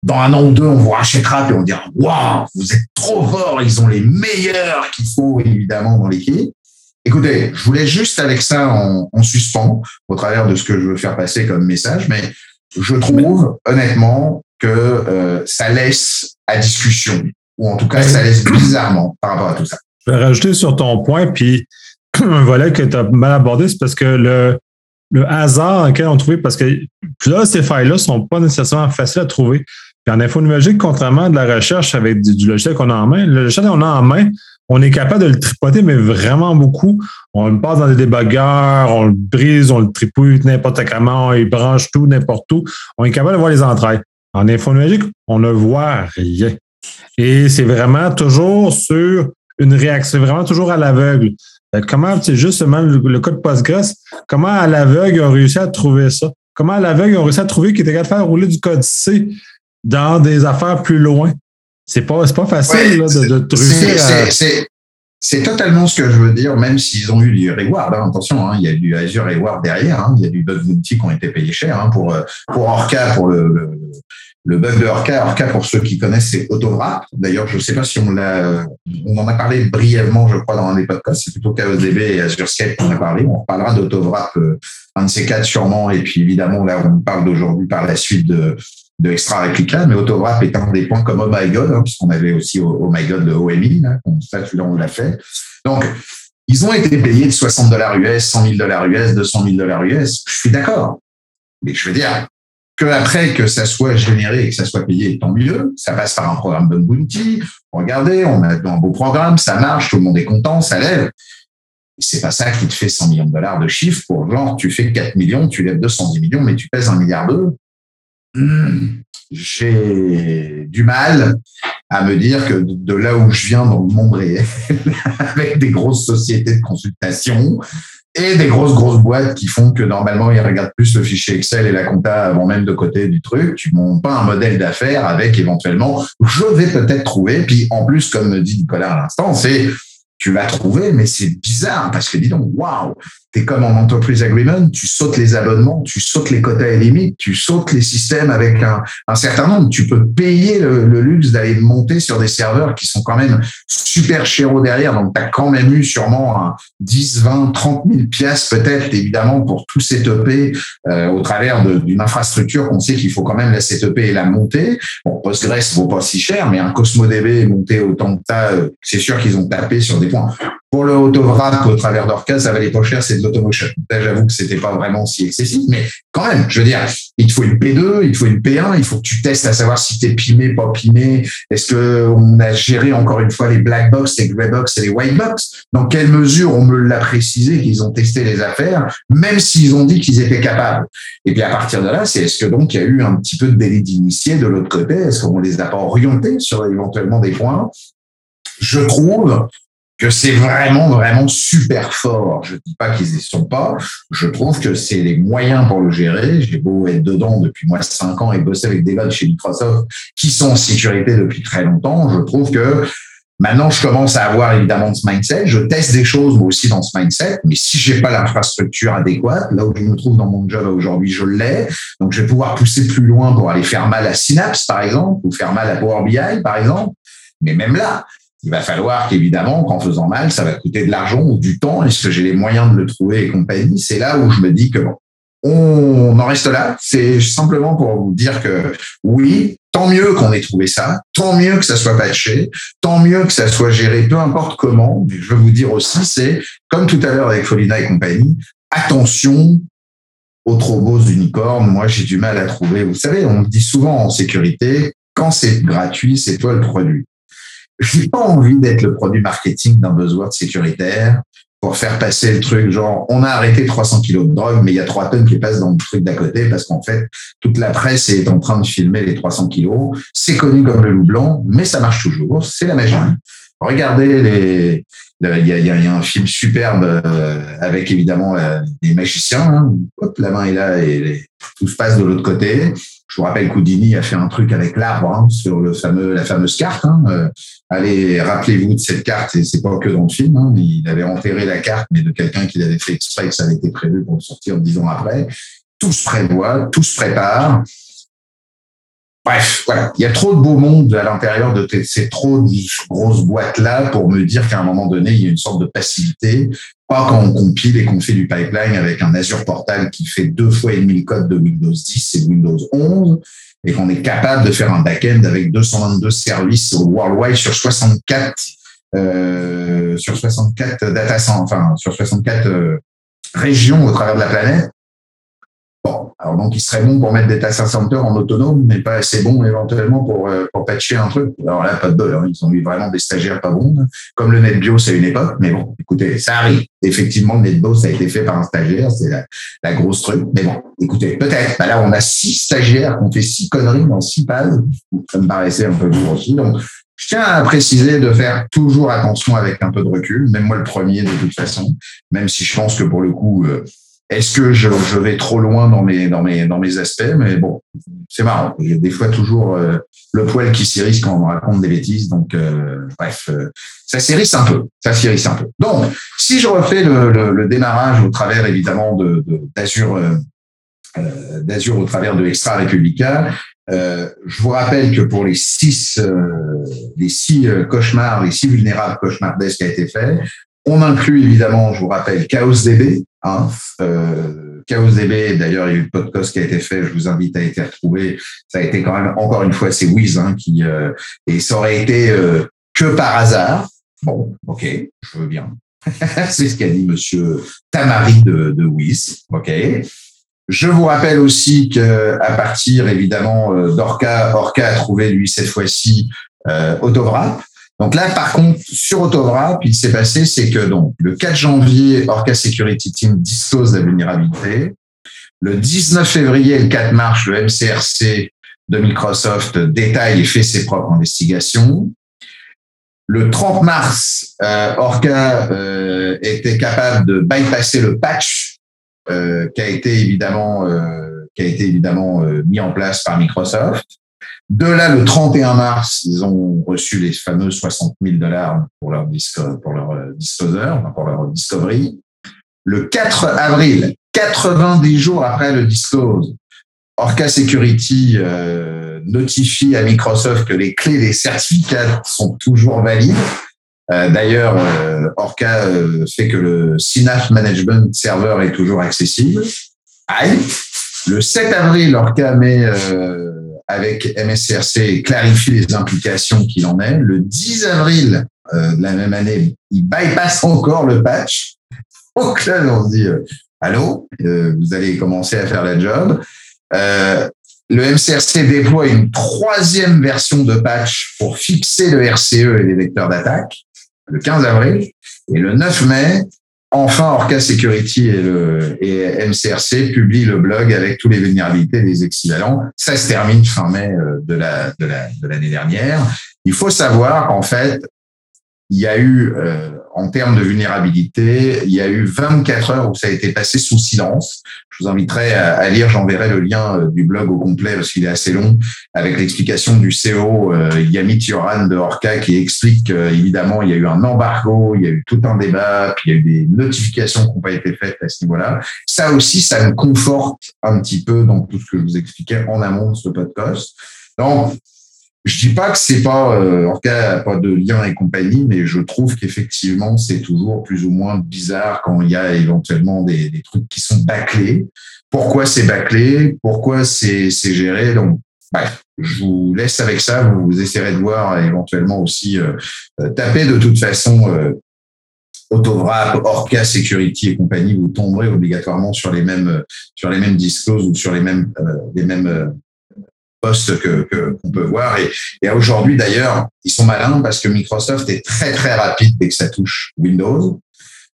dans un an ou deux, on vous rachètera et on dira Waouh, vous êtes trop forts, ils ont les meilleurs qu'il faut évidemment dans l'équipe. Écoutez, je voulais juste avec ça en, en, suspens au travers de ce que je veux faire passer comme message, mais je trouve honnêtement que euh, ça laisse à discussion, ou en tout cas, ça laisse bizarrement par rapport à tout ça. Je vais rajouter sur ton point, puis un volet que tu as mal abordé, c'est parce que le, le hasard auquel on trouvait, parce que là, ces failles-là sont pas nécessairement faciles à trouver. Puis en info numérique, contrairement à de la recherche avec du, logiciel qu'on a en main, le logiciel qu'on a en main, on est capable de le tripoter, mais vraiment beaucoup. On le passe dans des débogueurs, on le brise, on le tripouille n'importe comment, on y branche tout, n'importe où. On est capable de voir les entrailles. En info numérique, on ne voit rien. Et c'est vraiment toujours sur une réaction, c'est vraiment toujours à l'aveugle. Comment, c'est justement le, le cas de Postgres, comment à l'aveugle ils ont réussi à trouver ça? Comment à l'aveugle ils ont réussi à trouver qu'ils étaient capables de faire rouler du code C? Dans des affaires plus loin? C'est pas, pas facile de, de réussir C'est totalement ce que je veux dire, même s'ils ont eu du reward. Hein, attention, hein, il y a du Azure reward derrière. Hein, il y a du bug bounty qui ont été payés cher pour, pour Orca, pour le, le bug de Orca, Orca pour ceux qui connaissent, c'est Autowrap. D'ailleurs, je ne sais pas si on l'a, on en a parlé brièvement, je crois, dans un des podcasts. C'est plutôt KODB et AzureScape qu'on a parlé. On reparlera d'Autowrap, euh, un de ces quatre sûrement. Et puis évidemment, là, on parle d'aujourd'hui par la suite de, de Extra Replica, mais Autowrap est un des points comme Oh My God, hein, puisqu'on avait aussi Oh My God de OMI, là, ça, celui-là, on l'a fait. Donc, ils ont été payés de 60 dollars US, 100 000 dollars US, 200 000 dollars US. Je suis d'accord. Mais je veux dire, que après que ça soit généré et que ça soit payé, tant mieux. Ça passe par un programme Bug Bounty. Regardez, on a un beau programme, ça marche, tout le monde est content, ça lève. C'est pas ça qui te fait 100 millions de dollars de chiffre pour genre, tu fais 4 millions, tu lèves 210 millions, mais tu pèses un milliard d'euros. Hmm. J'ai du mal à me dire que de là où je viens dans le monde réel, avec des grosses sociétés de consultation, et des grosses, grosses boîtes qui font que normalement, ils regardent plus le fichier Excel et la compta avant même de côté du truc. Tu montes pas un modèle d'affaires avec éventuellement, je vais peut-être trouver. Puis en plus, comme me dit Nicolas à l'instant, c'est tu vas trouver, mais c'est bizarre parce que dis donc, waouh, comme en entreprise agreement, tu sautes les abonnements, tu sautes les quotas et limites, tu sautes les systèmes avec un, certain nombre. Tu peux payer le, luxe d'aller monter sur des serveurs qui sont quand même super chers derrière. Donc, tu as quand même eu sûrement un 10, 20, 30 000 pièces peut-être, évidemment, pour tout setuper euh, au travers d'une infrastructure qu'on sait qu'il faut quand même la setuper et la monter. Bon, Postgres vaut pas si cher, mais un CosmoDB monté autant que ça, euh, c'est sûr qu'ils ont tapé sur des points. Pour le autovrac au travers d'Orca, ça valait pas cher, c'est de l'automotion. j'avoue que c'était pas vraiment si excessif, mais quand même, je veux dire, il te faut une P2, il te faut une P1, il faut que tu testes à savoir si t'es pimé, pas pimé. Est-ce que on a géré encore une fois les black box, les grey box et les white box? Dans quelle mesure on me l'a précisé qu'ils ont testé les affaires, même s'ils ont dit qu'ils étaient capables? Et puis à partir de là, c'est est-ce que donc il y a eu un petit peu de délit d'initié de l'autre côté? Est-ce qu'on les a pas orientés sur éventuellement des points? Je trouve que c'est vraiment, vraiment super fort. Je dis pas qu'ils y sont pas. Je trouve que c'est les moyens pour le gérer. J'ai beau être dedans depuis moi cinq ans et bosser avec des gars chez Microsoft qui sont en sécurité depuis très longtemps. Je trouve que maintenant, je commence à avoir évidemment ce mindset. Je teste des choses, moi aussi, dans ce mindset. Mais si j'ai pas l'infrastructure adéquate, là où je me trouve dans mon job aujourd'hui, je l'ai. Donc, je vais pouvoir pousser plus loin pour aller faire mal à Synapse, par exemple, ou faire mal à Power BI, par exemple. Mais même là, il va falloir qu'évidemment, qu'en faisant mal, ça va coûter de l'argent ou du temps. Est-ce que j'ai les moyens de le trouver et compagnie? C'est là où je me dis que bon, on en reste là. C'est simplement pour vous dire que oui, tant mieux qu'on ait trouvé ça, tant mieux que ça soit patché, tant mieux que ça soit géré, peu importe comment. Mais je veux vous dire aussi, c'est comme tout à l'heure avec Folina et compagnie, attention aux trop beaux unicornes. Moi, j'ai du mal à trouver. Vous savez, on me dit souvent en sécurité, quand c'est gratuit, c'est toi le produit j'ai pas envie d'être le produit marketing d'un buzzword sécuritaire pour faire passer le truc. Genre on a arrêté 300 kilos de drogue mais il y a trois tonnes qui passent dans le truc d'à côté parce qu'en fait toute la presse est en train de filmer les 300 kilos. C'est connu comme le loup blanc mais ça marche toujours. C'est la magie. Regardez les il y a, y a, un film superbe euh, avec évidemment les magiciens hein. Hop, la main est là et tout se passe de l'autre côté je vous rappelle qu'Houdini a fait un truc avec l'arbre hein, sur le fameux, la fameuse carte. Hein. Euh, allez, rappelez-vous de cette carte, et c'est pas que dans le film. Hein, il avait enterré la carte, mais de quelqu'un qui l'avait fait exprès, que ça avait été prévu pour le sortir dix ans après. Tout se prévoit, tout se prépare. Bref, voilà. Il y a trop de beau monde à l'intérieur de ces trop grosses boîtes-là pour me dire qu'à un moment donné, il y a une sorte de passivité. Pas quand on compile et qu'on fait du pipeline avec un Azure Portal qui fait deux fois et demi le code de Windows 10 et Windows 11 et qu'on est capable de faire un back-end avec 222 services worldwide sur 64 euh, sur 64 data enfin sur 64 euh, régions au travers de la planète. Alors donc il serait bon pour mettre des data centers en autonome, mais pas assez bon éventuellement pour, euh, pour patcher un truc. Alors là, pas de bol, hein. ils ont eu vraiment des stagiaires pas bons, comme le NetBIOS à une époque, mais bon, écoutez, ça arrive. Effectivement, le NetBIOS a été fait par un stagiaire, c'est la, grosse truc. Mais bon, écoutez, peut-être. Bah là, on a six stagiaires qui ont fait six conneries dans six pages. Ça me paraissait un peu gros aussi. Donc, je tiens à préciser de faire toujours attention avec un peu de recul, même moi le premier de toute façon, même si je pense que pour le coup, euh, est-ce que je, je, vais trop loin dans mes, dans mes, dans mes aspects? Mais bon, c'est marrant. Il y a des fois toujours euh, le poil qui s'irrisse quand on raconte des bêtises. Donc, euh, bref, ça s'irrisse un peu. Ça s'irrisse un peu. Donc, si je refais le, le, le démarrage au travers évidemment de d'Azure, d'Azure au travers de Extra Republica, euh, je vous rappelle que pour les six, euh, les six euh, cauchemars, les six vulnérables cauchemardesques qui a été fait, on inclut évidemment, je vous rappelle, ChaosDB. Hein, euh, ChaosDB, d'ailleurs, il y a eu le podcast qui a été fait, je vous invite à être retrouvé. Ça a été quand même, encore une fois, c'est Wiz hein, qui... et ça aurait été que par hasard. Bon, ok, je veux bien. c'est ce qu'a dit Monsieur Tamari de, Wiz. Ok. Je vous rappelle aussi que à partir évidemment euh, d'Orca, Orca a trouvé lui cette fois-ci euh. Donc là, par contre, sur Autovrap, il s'est passé, c'est que donc le 4 janvier, Orca Security Team dispose de la vulnérabilité. Le 19 février et le 4 mars, le MCRC de Microsoft détaille et fait ses propres investigations. Le 30 mars, euh, Orca euh, était capable de bypasser le patch euh, qui a été évidemment qui a été évidemment mis en place par Microsoft. De là, le 31 mars, ils ont reçu les fameux 60 000 dollars pour leur disque, pour leur disposer, pour leur discovery. Le 4 avril, 90 jours après le disclose, Orca Security euh, notifie à Microsoft que les clés des certificats sont toujours valides euh, d'ailleurs, euh, Orca euh, fait que le Synapse Management Server est toujours accessible. Aïe. Le 7 avril, Orca met avec MSCRC clarifie les implications qu'il en est. Le 10 avril de la même année, il bypasse encore le patch. Donc là, on se dit, allô, vous allez commencer à faire la job. le MCRC déploie une troisième version de patch pour fixer le RCE et les vecteurs d'attaque le 15 avril. Et le 9 mai, enfin, Orca Security et, le, et MCRC publient le blog avec tous les vulnérabilités des équivalents. Ça se termine fin mai euh, de la de l'année la, de dernière. Il faut savoir qu'en fait, il y a eu euh, en termes de vulnérabilité, il y a eu 24 heures où ça a été passé sous silence. Je vous inviterai à, lire, j'enverrai le lien euh, du blog au complet parce qu'il est assez long, avec l'explication du CEO euh, Yamit Yoran de Orca qui explique qu'évidemment, il y a eu un embargo, il y a eu tout un débat, puis il y a eu des notifications qui n'ont pas été faites à ce niveau-là. Ça aussi, ça me conforte un petit peu dans tout ce que je vous expliquais en amont de ce podcast. Donc, je dis pas que c'est pas, euh, en cas, pas de lien et compagnie, mais je trouve qu'effectivement, c'est toujours plus ou moins bizarre quand il y a éventuellement des, des trucs qui sont bâclés. Pourquoi c'est bâclé? Pourquoi c'est géré? Donc, bref, je vous laisse avec ça. Vous, essaierez de voir éventuellement aussi euh, euh, taper de toute façon euh, Autovrap, Orca Security et compagnie. Vous tomberez obligatoirement sur les mêmes sur les mêmes discloses ou sur les mêmes les mêmes postes que qu'on peut voir. Et, et aujourd'hui, d'ailleurs, ils sont malins parce que Microsoft est très très rapide dès que ça touche Windows.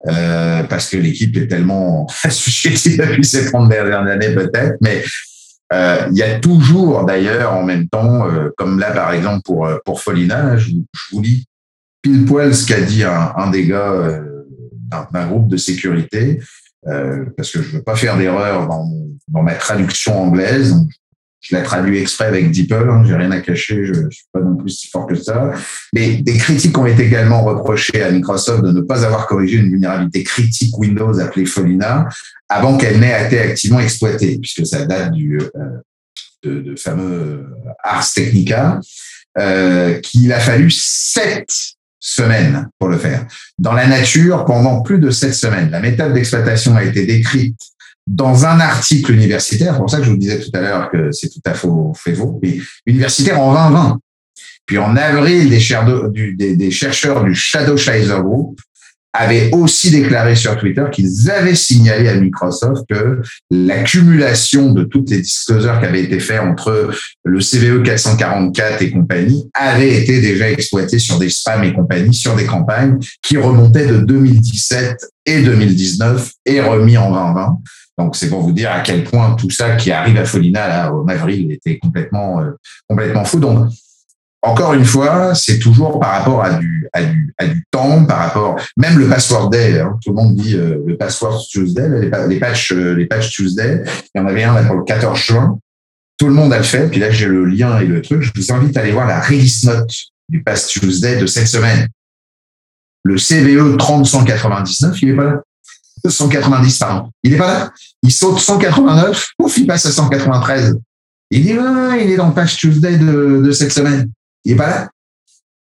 Euh, parce que l'équipe est tellement assujettie depuis ces 30 dernières années peut-être, mais euh, il y a toujours d'ailleurs en même temps, euh, comme là par exemple pour euh, pour Folina, je, je, vous lis pile poil ce qu'a dit un, un, des gars euh, d'un groupe de sécurité, parce que je veux pas faire d'erreur dans, dans ma traduction anglaise. Je l'ai traduit exprès avec DeepL, hein, j'ai rien à cacher, je, ne suis pas non plus si fort que ça. Mais des critiques ont été également reprochées à Microsoft de ne pas avoir corrigé une vulnérabilité critique Windows appelée Folina avant qu'elle n'ait été activement exploitée, puisque ça date du euh, de, de, fameux Ars Technica, euh, qu'il a fallu sept semaines pour le faire. Dans la nature, pendant plus de sept semaines, la méthode d'exploitation a été décrite dans un article universitaire, c'est pour ça que je vous disais tout à l'heure que c'est tout à fait faux, mais universitaire en 2020. Puis en avril, des, chercheurs du Shadow Shizer Group avaient aussi déclaré sur Twitter qu'ils avaient signalé à Microsoft que l'accumulation de toutes les disclosures qui avaient été faites entre le CVE 444 et compagnie avait été déjà exploité sur des spams et compagnie, sur des campagnes qui remontaient de 2017 et 2019 et remis en 2020. Donc c'est pour vous dire à quel point tout ça qui arrive à Folina là, en avril était complètement euh, complètement fou. Donc encore une fois, c'est toujours par rapport à du, à du, à du temps, par rapport, même le password day, hein, tout le monde dit euh, le password Tuesday, les, les patchs, euh, les Tuesday. Il y en avait un là pour le 14 juin. Tout le monde a le fait. Puis là, j'ai le lien et le truc. Je vous invite à aller voir la release note du patch Tuesday de cette semaine. Le CVE 30-199, il est pas là? 190, pardon. Il est pas là. Il saute 189, ouf, il passe à 193. Il dit, ah, il est dans le patch Tuesday de, cette semaine. Il n'est pas là.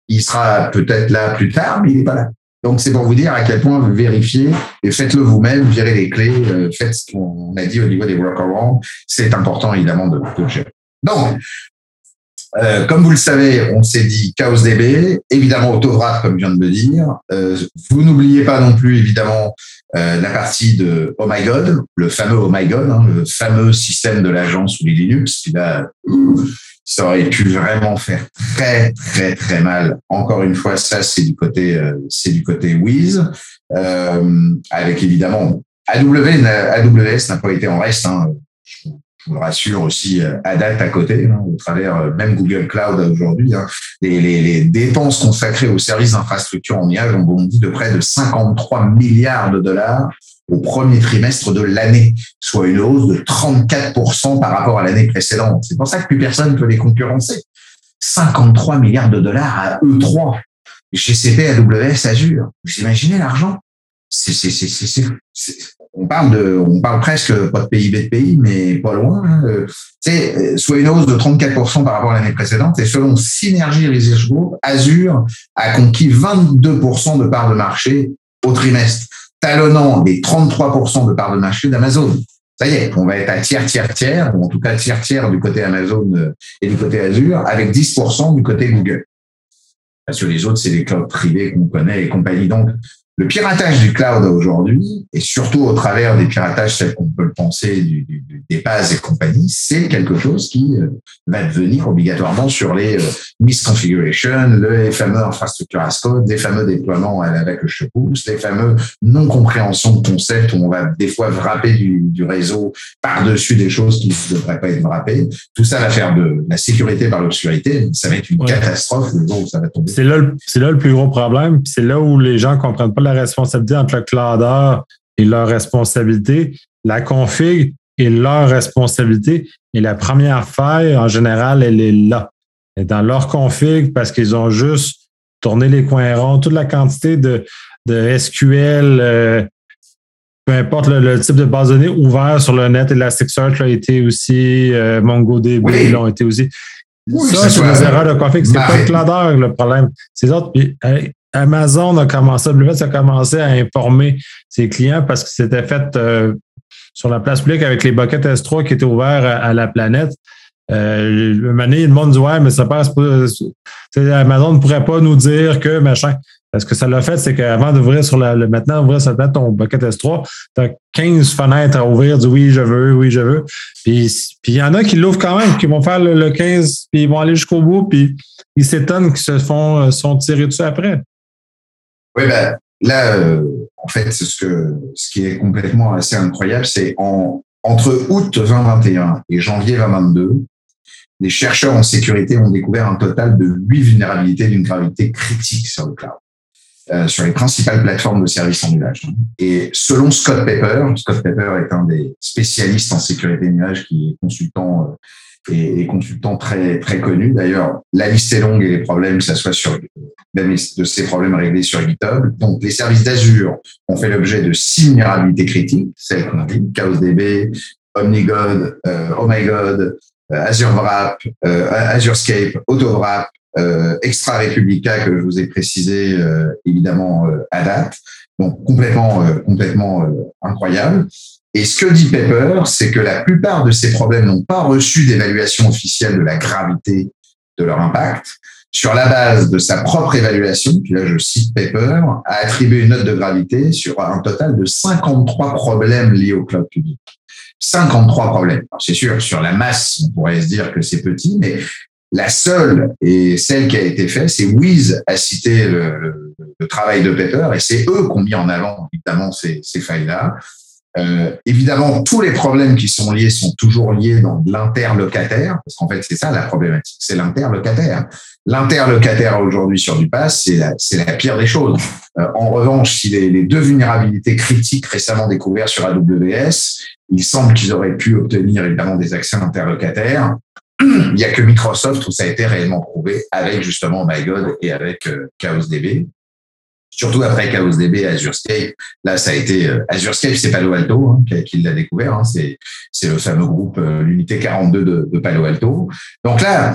Il sera peut-être là plus tard, mais il n'est pas là. Donc, c'est pour vous dire à quel point vérifiez et faites-le vous-même, virez les clés, euh, faites ce qu'on a dit au niveau des workarounds. C'est important, évidemment, de, gérer. Donc, euh, comme vous le savez, on s'est dit Chaos DB, évidemment Autovrat, comme je viens de me dire. Euh, vous n'oubliez pas non plus, évidemment, euh, la partie de Oh My God, le fameux Oh My God, hein, le fameux système de l'agence ou les Linux. Puis là, ça aurait pu vraiment faire très très très mal. Encore une fois, ça c'est du côté euh, c'est du côté Wiz, euh, avec évidemment AW, AWS n'a pas été en reste. Hein. Vous le rassure aussi euh, à date à côté, hein, au travers euh, même Google Cloud aujourd'hui. Hein. Les, dépenses consacrées aux services d'infrastructure en IA ont bondi de près de 53 milliards de dollars au premier trimestre de l'année, soit une hausse de 34% par rapport à l'année précédente. C'est pour ça que plus personne ne peut les concurrencer. 53 milliards de dollars à E3. GCP, AWS, Azure. Vous imaginez l'argent? C'est, on parle presque pas de PIB de pays, mais pas loin. Hein. C'est soit une hausse de 34% par rapport à l'année précédente. Et selon Synergy Research Group, Azure a conquis 22% de parts de marché au trimestre talonnant les 33% de part de marché d'Amazon. Ça y est, on va être à tiers, tiers, tiers, ou en tout cas tiers, tiers du côté Amazon euh, et du côté Azure, avec 10% du côté Google. Parce que les autres, c'est les clouds privés qu'on connaît et compagnie. Donc, le piratage du cloud aujourd'hui, et surtout au travers des piratages tels qu'on peut le penser du, du, des bases et compagnie, c'est quelque chose qui euh, va devenir obligatoirement sur les euh, misconfigurations, les fameux infrastructures as code, les fameux déploiements avec le je pousse, les fameux non-compréhensions de concepts où on va des fois frapper du, du réseau par-dessus des choses qui ne devraient pas être frappées. Tout ça va faire de la sécurité par l'obscurité. Ça va être une catastrophe le jour où ça va tomber. C'est là, c'est là le plus gros problème. C'est là où les gens comprennent pas la responsabilité entre le cloudeur et leur responsabilité. La config est leur responsabilité. Et la première faille, en général, elle est là. Elle est dans leur config parce qu'ils ont juste tourné les coins ronds. Toute la quantité de, de SQL, euh, peu importe le, type de base de données ouvert sur le net, Elasticsearch a été aussi, euh, MongoDB oui. l'ont été aussi. ça, c'est des erreurs de config. C'est pas le cloudeur le problème. C'est autres. Amazon a commencé, a commencé à informer ses clients parce que c'était fait euh, sur la place publique avec les buckets S3 qui étaient ouverts à, la planète. Euh, le monde dit Ouais, mais ça passe pas. Amazon ne pourrait pas nous dire que machin. Parce que ça l'a fait, c'est qu'avant d'ouvrir sur la, le, maintenant, ouvrir sur la ton bucket S3, tu as 15 fenêtres à ouvrir du oui, je veux, oui, je veux. Puis il y en a qui l'ouvrent quand même, qui vont faire le, le 15, puis ils vont aller jusqu'au bout, puis ils s'étonnent qu'ils se font euh, sont tirés dessus après. Oui, ben, là, euh, en fait, ce, que, ce qui est complètement assez incroyable, c'est en, entre août 2021 et janvier 2022, les chercheurs en sécurité ont découvert un total de huit vulnérabilités d'une gravité critique sur le cloud, euh, sur les principales plateformes de services en nuage. Et selon Scott Pepper, Scott Pepper est un des spécialistes en sécurité nuage qui est consultant euh, et, et consultant très très connu. D'ailleurs, la liste est longue et les problèmes, ça soit sur même de ces problèmes réglés sur GitHub. Donc, les services d'Azure ont fait l'objet de six vulnérabilités critiques, celles qu'on a dit, ChaosDB, OmniGod, euh, Oh My God, euh, Azure Wrap, euh, AzureScape, AutoWrap, euh, Extra Republica que je vous ai précisé euh, évidemment euh, à date. Donc complètement complètement incroyable. Et ce que dit Pepper, c'est que la plupart de ces problèmes n'ont pas reçu d'évaluation officielle de la gravité de leur impact. Sur la base de sa propre évaluation, puis là je cite Pepper, a attribué une note de gravité sur un total de 53 problèmes liés au cloud public. 53 problèmes. C'est sûr, sur la masse, on pourrait se dire que c'est petit, mais la seule et celle qui a été faite, c'est Wiz a cité le, travail de Pepper et c'est eux qui ont mis en avant évidemment ces, ces failles-là. Euh, évidemment, tous les problèmes qui sont liés sont toujours liés dans l'interlocataire, parce qu'en fait, c'est ça la problématique, c'est l'interlocataire. L'interlocataire aujourd'hui sur du pass, c'est la, la pire des choses. Euh, en revanche, si les, les, deux vulnérabilités critiques récemment découvertes sur AWS, il semble qu'ils auraient pu obtenir évidemment des accès interlocataires. Il n'y a que Microsoft où ça a été réellement prouvé avec justement MyGod et avec euh, ChaosDB surtout après ChaosDB et AzureScape. Là, ça a été euh, AzureScape, c'est Palo Alto hein, qui, l'a découvert. Hein, c'est le fameux groupe, euh, l'unité 42 de, de, Palo Alto. Donc là,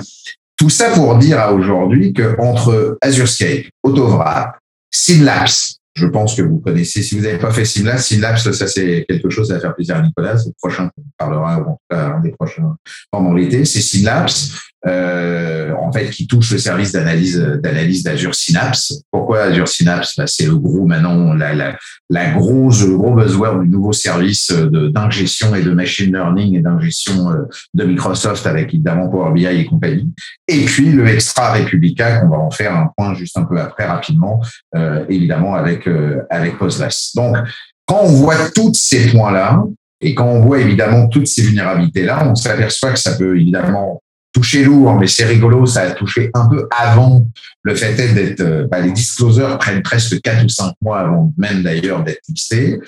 tout ça pour dire à aujourd'hui que entre AzureScape, AutoWrap, Synlapse, je pense que vous connaissez. Si vous n'avez pas fait Synlapse, Synlapse, ça c'est quelque chose à faire plaisir à Nicolas. C'est le prochain qu'on parlera, ou en tout cas un des prochains pendant l'été. C'est Synlapse euh, en fait, qui touche le service d'analyse d'analyse d'Azure Synapse. Pourquoi Azure Synapse? Bah, C'est le gros maintenant, la, la, la grosse, le gros buzzword du nouveau service d'ingestion et de machine learning et d'ingestion euh, de Microsoft avec évidemment Power BI et compagnie. Et puis le Extra Republica qu'on va en faire un point juste un peu après rapidement, euh, évidemment avec euh, avec Postgres. Donc quand on voit tous ces points-là, et quand on voit évidemment toutes ces vulnérabilités-là, on s'aperçoit que ça peut évidemment touché lourd, mais c'est rigolo, ça a touché un peu avant le fait d'être, euh, bah, les disclosures prennent presque quatre ou cinq mois avant même d'ailleurs d'être fixés.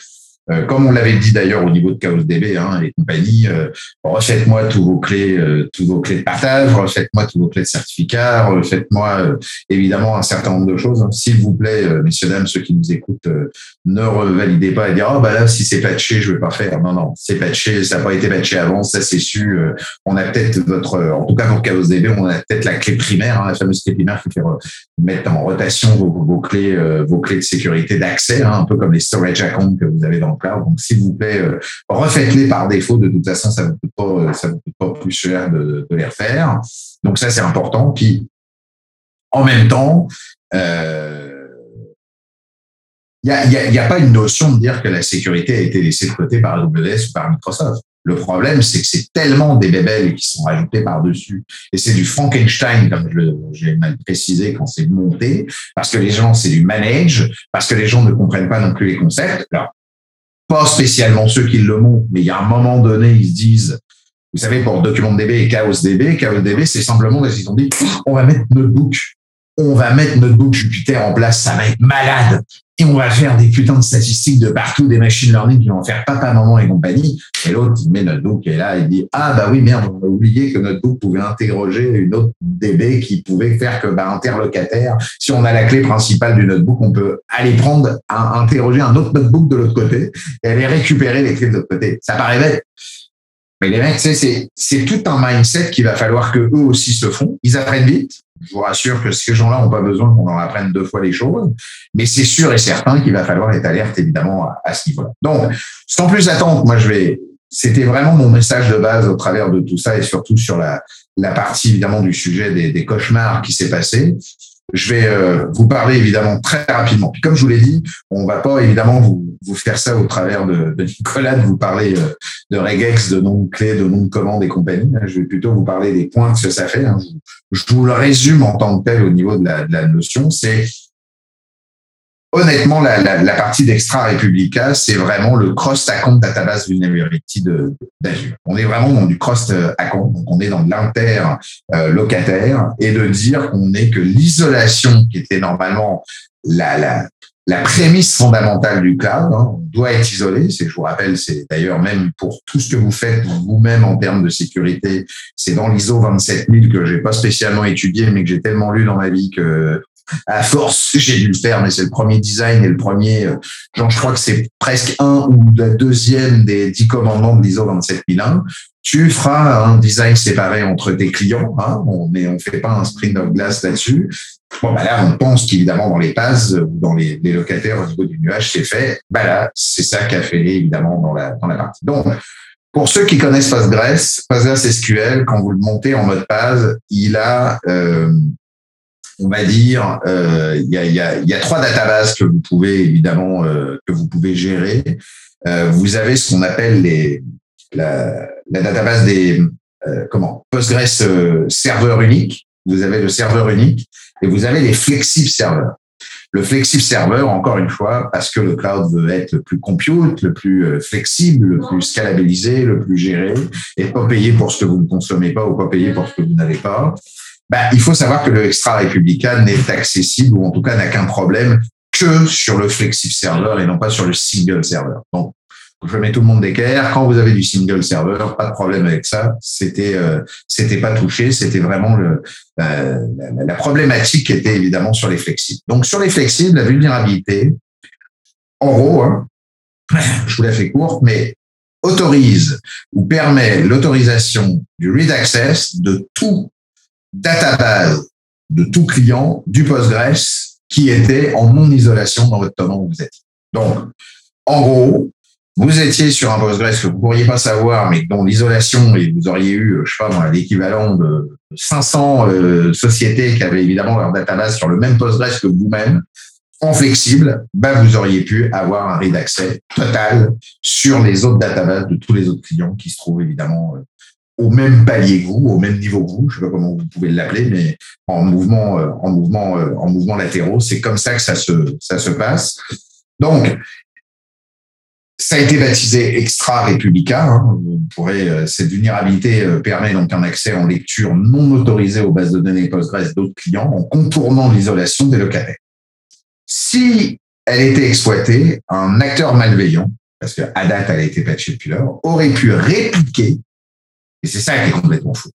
Euh, comme on l'avait dit d'ailleurs au niveau de ChaosDB hein, et compagnie, euh, refaites-moi tous vos clés, euh, tous vos clés de partage, refaites-moi tous vos clés de certificat, refaites-moi euh, évidemment un certain nombre de choses. S'il vous plaît, messieurs dames, ceux qui nous écoutent, ne revalidez pas et dire oh bah là si c'est patché, je vais pas faire. Non non, c'est patché, ça n'a pas été patché avant, ça c'est su. on a peut-être votre, en tout cas pour ChaosDB, on a peut-être la clé primaire, hein, la fameuse clé primaire qui fait mettre en rotation vos, vos clés, vos clés de sécurité d'accès, hein, un peu comme les storage accounts que vous avez dans donc, s'il vous plaît, euh, refaites-les par défaut. De toute façon, ça ne coûte pas, euh, ça vous coûte pas plus cher de, les refaire. Donc, ça, c'est important. Puis, en même temps, euh, il n'y a, a, pas une notion de dire que la sécurité a été laissée de côté par AWS ou par Microsoft. Le problème, c'est que c'est tellement des bébelles qui sont ajoutés par-dessus. Et c'est du Frankenstein, comme j'ai mal précisé quand c'est monté, parce que les gens, c'est du manage, parce que les gens ne comprennent pas non plus les concepts. Alors, pas spécialement ceux qui le montrent, mais il y a un moment donné, ils se disent, vous savez, pour DocumentDB et ChaosDB, ChaosDB, c'est simplement parce qu'ils ont dit, on va mettre Notebook, on va mettre Notebook Jupiter en place, ça va être malade et on va faire des putains de statistiques de partout, des machine learning qui vont faire papa, maman et compagnie. Et l'autre, il met Notebook et là, il dit, ah, bah oui, merde, on a oublié que Notebook pouvait interroger une autre DB qui pouvait faire que, bah, interlocataire, si on a la clé principale du notebook, on peut aller prendre, interroger un autre notebook de l'autre côté et aller récupérer les clés de l'autre côté. Ça paraît bête. Mais les mecs, c'est, c'est tout un mindset qu'il va falloir que eux aussi se font. Ils apprennent vite je vous rassure que ces gens-là n'ont pas besoin qu'on en apprenne deux fois les choses, mais c'est sûr et certain qu'il va falloir être alerte évidemment à, ce niveau-là. Donc, sans plus attendre, moi je vais. C'était vraiment mon message de base au travers de tout ça et surtout sur la, partie évidemment du sujet des cauchemars qui s'est passé. Je vais euh, vous parler évidemment très rapidement. Puis comme je vous l'ai dit, on va pas évidemment vous, vous faire ça au travers de, de Nicolas, de vous parler euh, de regex, de noms de clés, de noms de commandes et compagnie. Je vais plutôt vous parler des points que ça fait. Hein. Je, vous le résume en tant que tel au niveau de la, de la notion. C'est honnêtement, la, la, la partie d'Extra Republica, c'est vraiment le cross account database vulnerability d'Azure. On est vraiment dans du cross account, donc on est dans de l'inter euh, locataire et de dire qu'on n'est que l'isolation qui était normalement la, la, la prémisse fondamentale du cloud hein, doit être isolé. C'est, je vous rappelle, c'est d'ailleurs même pour tout ce que vous faites vous-même en termes de sécurité, c'est dans l'ISO 27000 que j'ai pas spécialement étudié, mais que j'ai tellement lu dans ma vie que À force, j'ai dû le faire, mais c'est le premier design et le premier, euh, genre, je crois que c'est presque un ou le deuxième des dix commandements de l'ISO 27001. Tu feras un design séparé entre tes clients, hein, on, on fait pas un sprint of glass là-dessus. Bon, bah là, on pense qu'évidemment, dans les PAS ou dans les, locataires au niveau du nuage, c'est fait. Bah là, c'est ça qu'a fait évidemment dans la, dans la partie. Donc, pour ceux qui connaissent Postgres, Postgres SQL, quand vous le montez en mode PAS, il a, euh, on va dire, euh, il, y a, y a, y a trois databases que vous pouvez évidemment euh, que vous pouvez gérer. Euh, vous avez ce qu'on appelle les la, la database des euh, comment Postgres euh, serveur unique. Vous avez le serveur unique et vous avez les flexibles serveurs. Le flexible serveur, encore une fois, parce que le cloud veut être le plus compute, le plus flexible, le plus scalabilisé, le plus géré, et pas payer pour ce que vous ne consommez pas ou pas payer pour ce que vous n'avez pas. Ben, il faut savoir que le extra républicain n'est accessible ou en tout cas n'a qu'un problème que sur le flexible serveur et non pas sur le single serveur. Donc, je mets tout le monde d'équerre. Quand vous avez du single serveur, pas de problème avec ça. C'était euh, c'était pas touché. C'était vraiment le, la, la, problématique qui était évidemment sur les flexibles. Donc sur les flexibles, la vulnérabilité, en gros, hein, je vous la fais courte, mais autorise ou permet l'autorisation du read access de tout database, de tout client du Postgres qui était en non isolation dans votre tenant où vous êtes. Donc, en gros, vous étiez sur un Postgres que vous pourriez pas savoir, mais dont l'isolation, et vous auriez eu, je sais pas l'équivalent de 500 euh, sociétés qui avaient évidemment leur database sur le même Postgres que vous-même, en flexible, bah, vous auriez pu avoir un read d'accès total sur les autres databases de tous les autres clients qui se trouvent évidemment euh, au même palier que vous, au même niveau que vous, je sais pas comment vous pouvez l'appeler, mais en mouvement, euh, en mouvement, en mouvement latéraux, c'est comme ça que ça se, ça se passe. Donc, ça a été baptisé extra républicain. Hein. Vous pourrez, euh, cette vulnérabilité euh, permet donc un accès en lecture non autorisé aux bases de données Postgres d'autres clients en contournant l'isolation des locataires. Si elle était exploitée, un acteur malveillant, parce qu'à date elle a été patchée depuis lors, aurait pu répliquer, et c'est ça qui est complètement fou,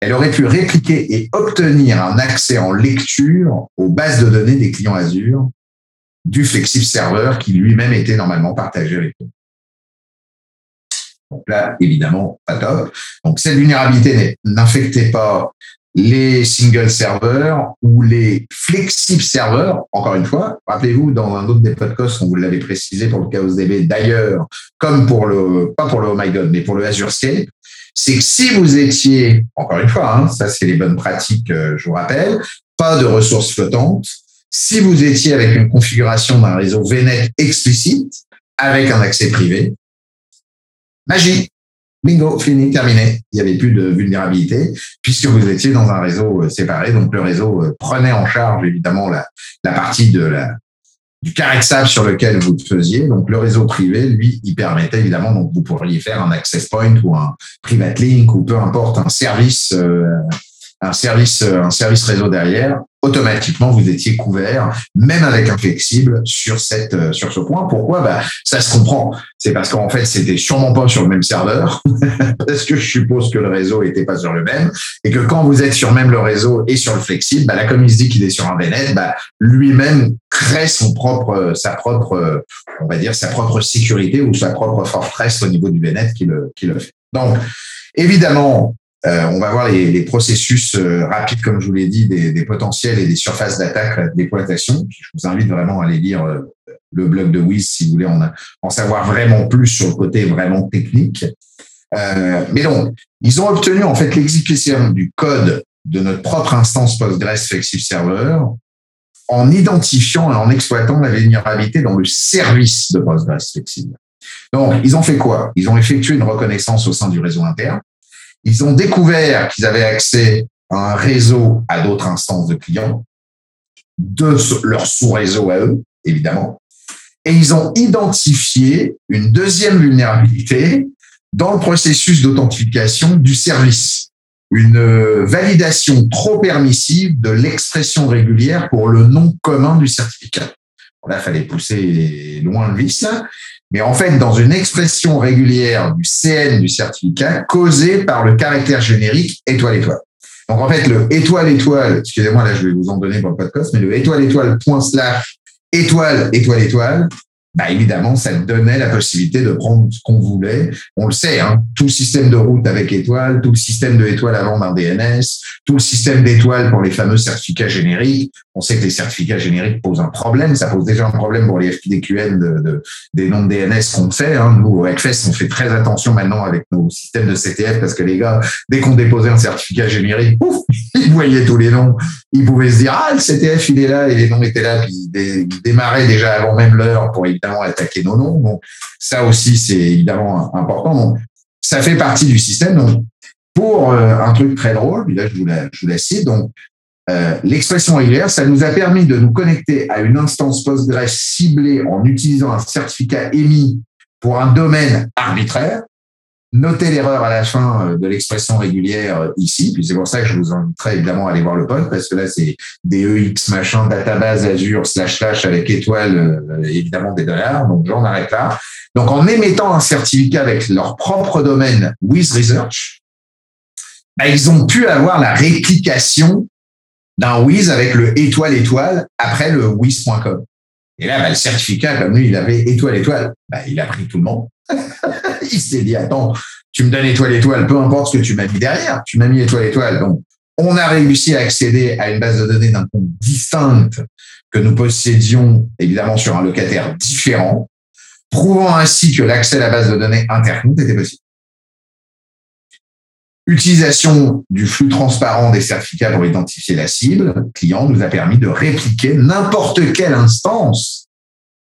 elle aurait pu répliquer et obtenir un accès en lecture aux bases de données des clients Azure du flexible serveur qui lui-même était normalement partagé avec nous. Donc là, évidemment, pas top. Donc cette vulnérabilité n'infectait pas les single serveurs ou les flexibles serveurs. Encore une fois, rappelez-vous, dans un autre des podcasts, on vous l'avait précisé pour le Chaos DB d'ailleurs, comme pour le, pas pour le Oh My God, mais pour le Azure Scape, c'est que si vous étiez, encore une fois, hein, ça c'est les bonnes pratiques, euh, je vous rappelle, pas de ressources flottantes, si vous étiez avec une configuration d'un réseau VNet explicite, avec un accès privé, magie, bingo, fini, terminé. Il n'y avait plus de vulnérabilité puisque vous étiez dans un réseau euh, séparé. Donc le réseau euh, prenait en charge évidemment la, la partie de la, du de sur lequel vous le faisiez. Donc le réseau privé, lui, il permettait évidemment, donc vous pourriez faire un access point ou un private link ou peu importe un service, euh, un service, un service réseau derrière automatiquement vous étiez couvert, même avec un flexible sur cette euh, sur ce point. Pourquoi? Bah, ça se comprend. C'est parce qu'en fait c'était sûrement pas sur le même serveur, parce que je suppose que le réseau était pas sur le même, et que quand vous êtes sur même le réseau et sur le flexible, bah, là comme il se dit qu'il est sur un VNet, bah, lui-même crée son propre sa propre on va dire sa propre sécurité ou sa propre forteresse au niveau du VNet qui le qui le fait. Donc évidemment euh, on va voir les, les processus euh, rapides, comme je vous l'ai dit, des, des, potentiels et des surfaces d'attaque d'exploitation. Je vous invite vraiment à aller lire euh, le blog de Wiz si vous voulez en, en, savoir vraiment plus sur le côté vraiment technique. mais donc, ils ont obtenu en fait l'exécution du code de notre propre instance Postgres Flexible Server en identifiant et en exploitant la vulnérabilité dans le service de Postgres Flexible. Donc, ils ont fait quoi? Ils ont effectué une reconnaissance au sein du réseau interne ils ont découvert qu'ils avaient accès à un réseau à d'autres instances de clients, de leur sous-réseau à eux, évidemment. Et ils ont identifié une deuxième vulnérabilité dans le processus d'authentification du service. Une validation trop permissive de l'expression régulière pour le nom commun du certificat. Là, il fallait pousser loin le vice. Mais en fait, dans une expression régulière du CN du certificat causée par le caractère générique étoile étoile. Donc en fait, le étoile étoile, excusez-moi, là je vais vous en donner pour le podcast, mais le étoile étoile point slash étoile étoile étoile, bah évidemment, ça donnait la possibilité de prendre ce qu'on voulait. On le sait, hein, tout le système de route avec étoile, tout le système de étoile avant d'un DNS, tout le système d'étoiles pour les fameux certificats génériques. On sait que les certificats génériques posent un problème. Ça pose déjà un problème pour les FPDQN de, de, des noms de DNS qu'on fait. Hein. Nous, au Hackfest, on fait très attention maintenant avec nos systèmes de CTF parce que les gars, dès qu'on déposait un certificat générique, pouf, ils voyaient tous les noms. Ils pouvaient se dire, ah, le CTF, il est là et les noms étaient là. Puis ils démarraient déjà avant même l'heure pour évidemment attaquer nos noms. Donc, ça aussi, c'est évidemment important. Donc, ça fait partie du système. Donc, pour euh, un truc très drôle, là, je vous la, je vous la cite. Donc, euh, l'expression régulière, ça nous a permis de nous connecter à une instance Postgres ciblée en utilisant un certificat émis pour un domaine arbitraire Notez l'erreur à la fin euh, de l'expression régulière euh, ici, puis c'est pour ça que je vous inviterai évidemment à aller voir le pod, parce que là, c'est des EX machin, database Azure slash slash avec étoile, euh, évidemment des dollars, donc j'en arrête là. Donc en émettant un certificat avec leur propre domaine With Research, bah, ils ont pu avoir la réplication d'un Wiz avec le étoile étoile après le Wiz.com. Et là, bah, le certificat, comme lui, il avait étoile étoile, bah, il a pris tout le monde. Il s'est dit, attends, tu me donnes étoile étoile, peu importe ce que tu m'as mis derrière, tu m'as mis étoile étoile. Donc, on a réussi à accéder à une base de données d'un compte distinct que nous possédions évidemment sur un locataire différent, prouvant ainsi que l'accès à la base de données intercompte était possible. Utilisation du flux transparent des certificats pour identifier la cible client nous a permis de répliquer n'importe quelle instance,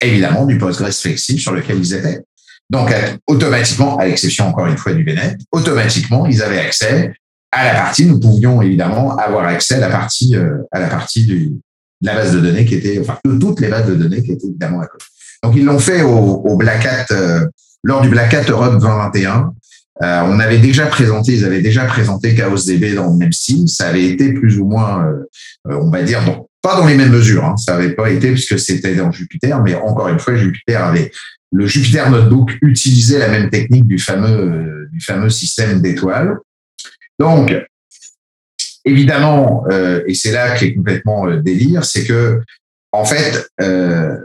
évidemment, du Postgres flexible sur lequel ils étaient. Donc, automatiquement, à l'exception encore une fois du VNet, automatiquement, ils avaient accès à la partie. Nous pouvions évidemment avoir accès à la partie, euh, à la partie du, de la base de données qui était, enfin, de toutes les bases de données qui étaient évidemment à côté. Donc, ils l'ont fait au, au Black Hat, euh, lors du Black Hat Europe 2021. Euh, on avait déjà présenté, ils avaient déjà présenté Chaos DB dans le même style. Ça avait été plus ou moins, euh, on va dire, pas dans les mêmes mesures. Hein. Ça n'avait pas été puisque c'était dans Jupiter, mais encore une fois, Jupiter avait le Jupiter Notebook utilisait la même technique du fameux, euh, du fameux système d'étoiles. Donc, évidemment, euh, et c'est là est complètement euh, délire, c'est que, en fait, euh,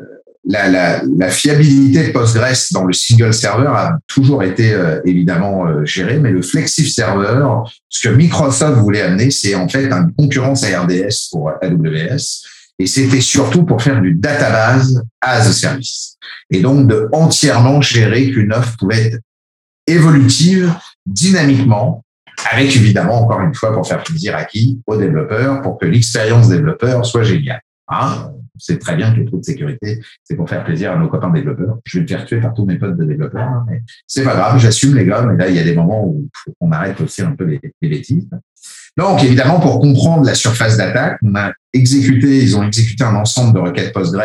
la, la, la, fiabilité de Postgres dans le single server a toujours été évidemment gérée, mais le flexive server, ce que Microsoft voulait amener, c'est en fait une concurrence à RDS pour AWS, et c'était surtout pour faire du database as a service. Et donc de entièrement gérer qu'une offre pouvait être évolutive, dynamiquement, avec évidemment, encore une fois, pour faire plaisir à qui? Aux développeurs, pour que l'expérience développeur soit géniale. Hein? C'est très bien que les trous de sécurité, c'est pour faire plaisir à nos copains développeurs. Je vais me faire tuer par tous mes potes de développeurs, hein, mais c'est pas grave, j'assume les gars, mais là, il y a des moments où on arrête aussi un peu les, les bêtises. Donc, évidemment, pour comprendre la surface d'attaque, on a exécuté, ils ont exécuté un ensemble de requêtes Postgres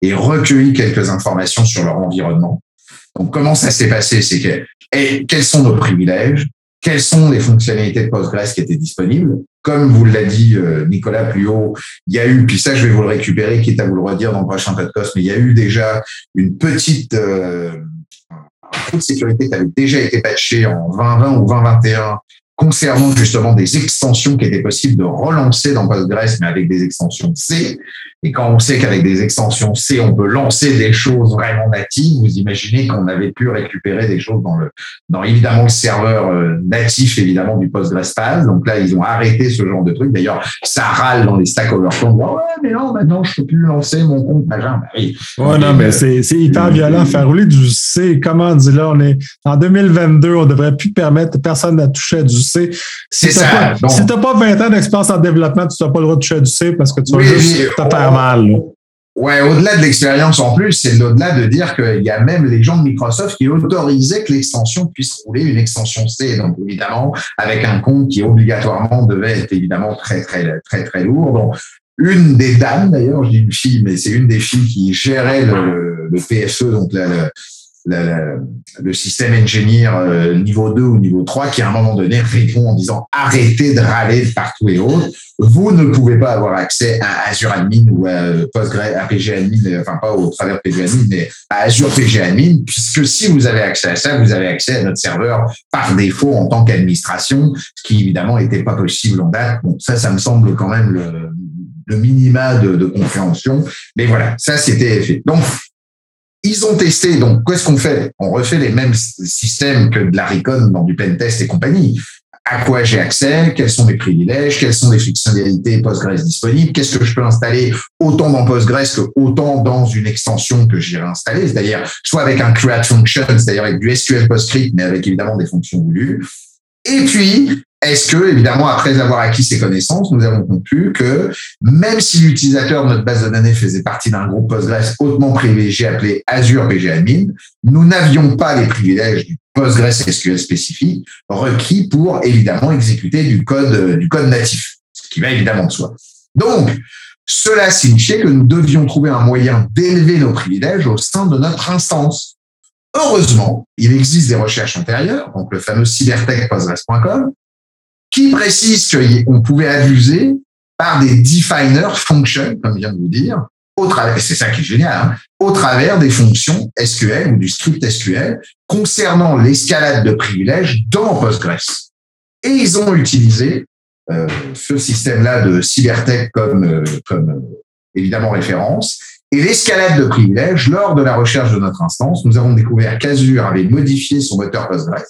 et recueilli quelques informations sur leur environnement. Donc, comment ça s'est passé C'est que, et quels sont nos privilèges? Quelles sont les fonctionnalités de Postgres qui étaient disponibles? Comme vous l'a dit euh, Nicolas plus haut, il y a eu, puis ça, je vais vous le récupérer, quitte à vous le redire dans le prochain podcast, mais il y a eu déjà une petite euh, un de sécurité qui avait déjà été patché en 2020 ou 2021 concernant justement des extensions qui étaient possibles de relancer dans Postgres, mais avec des extensions C. Et quand on sait qu'avec des extensions C, on peut lancer des choses vraiment natives, vous imaginez qu'on avait pu récupérer des choses dans le, dans évidemment le serveur euh, natif, évidemment, du PostgreSQL. Donc là, ils ont arrêté ce genre de truc. D'ailleurs, ça râle dans les Stack Overflow. ouais, mais non, maintenant, je peux plus lancer mon compte machin. Bah oui. Ouais, non, mais c'est, c'est hyper violent. Faire rouler du C, comment on dit là, on est en 2022, on devrait plus permettre personne à toucher du C. Si tu n'as pas, 20 ans d'expérience en développement, tu n'as pas le droit de toucher du C parce que tu vas juste te faire mal. Ouais, au-delà de l'expérience en plus, c'est au-delà de dire qu'il y a même les gens de Microsoft qui autorisaient que l'extension puisse rouler une extension C. Donc évidemment, avec un compte qui obligatoirement devait être évidemment très très très très lourd. Donc une des dames d'ailleurs, je dis une fille, mais c'est une des filles qui gérait le, le PSE, donc la, le système engineer euh, niveau 2 ou niveau 3 qui à un moment donné répond en disant arrêtez de râler de partout et autres. Vous ne pouvez pas avoir accès à Azure Admin ou à Postgre, à PG Admin, enfin pas au travers PG Admin, mais à Azure PG Admin, puisque si vous avez accès à ça, vous avez accès à notre serveur par défaut en tant qu'administration, ce qui évidemment n'était pas possible en date. Bon, ça, ça me semble quand même le, le minima de, de compréhension. Mais voilà, ça c'était fait. Donc, ils ont testé, donc qu'est-ce qu'on fait? On refait les mêmes systèmes que de la Recon dans du pentest et compagnie. À quoi j'ai accès? Quels sont mes privilèges? Quelles sont les fonctionnalités Postgres disponibles? Qu'est-ce que je peux installer autant dans Postgres que autant dans une extension que j'irai installer C'est-à-dire soit avec un create function, c'est-à-dire avec du SQL PostScript, mais avec évidemment des fonctions voulues. Et puis, est-ce que, évidemment, après avoir acquis ces connaissances, nous avons conclu que même si l'utilisateur de notre base de données faisait partie d'un groupe Postgres hautement privilégié appelé Azure PG Admin, nous n'avions pas les privilèges du Postgres SQL spécifique requis pour, évidemment, exécuter du code, du code natif, ce qui va évidemment de soi. Donc, cela signifiait que nous devions trouver un moyen d'élever nos privilèges au sein de notre instance. Heureusement, il existe des recherches antérieures, donc le fameux cybertech.postgres.com, qui précise qu'on pouvait abuser par des definers function, comme je viens de vous dire, au travers, c'est ça qui est génial, hein, au travers des fonctions SQL ou du script SQL concernant l'escalade de privilèges dans Postgres. Et ils ont utilisé euh, ce système-là de Cybertech comme, euh, comme euh, évidemment référence. Et l'escalade de privilèges, lors de la recherche de notre instance, nous avons découvert qu'Azure avait modifié son moteur Postgres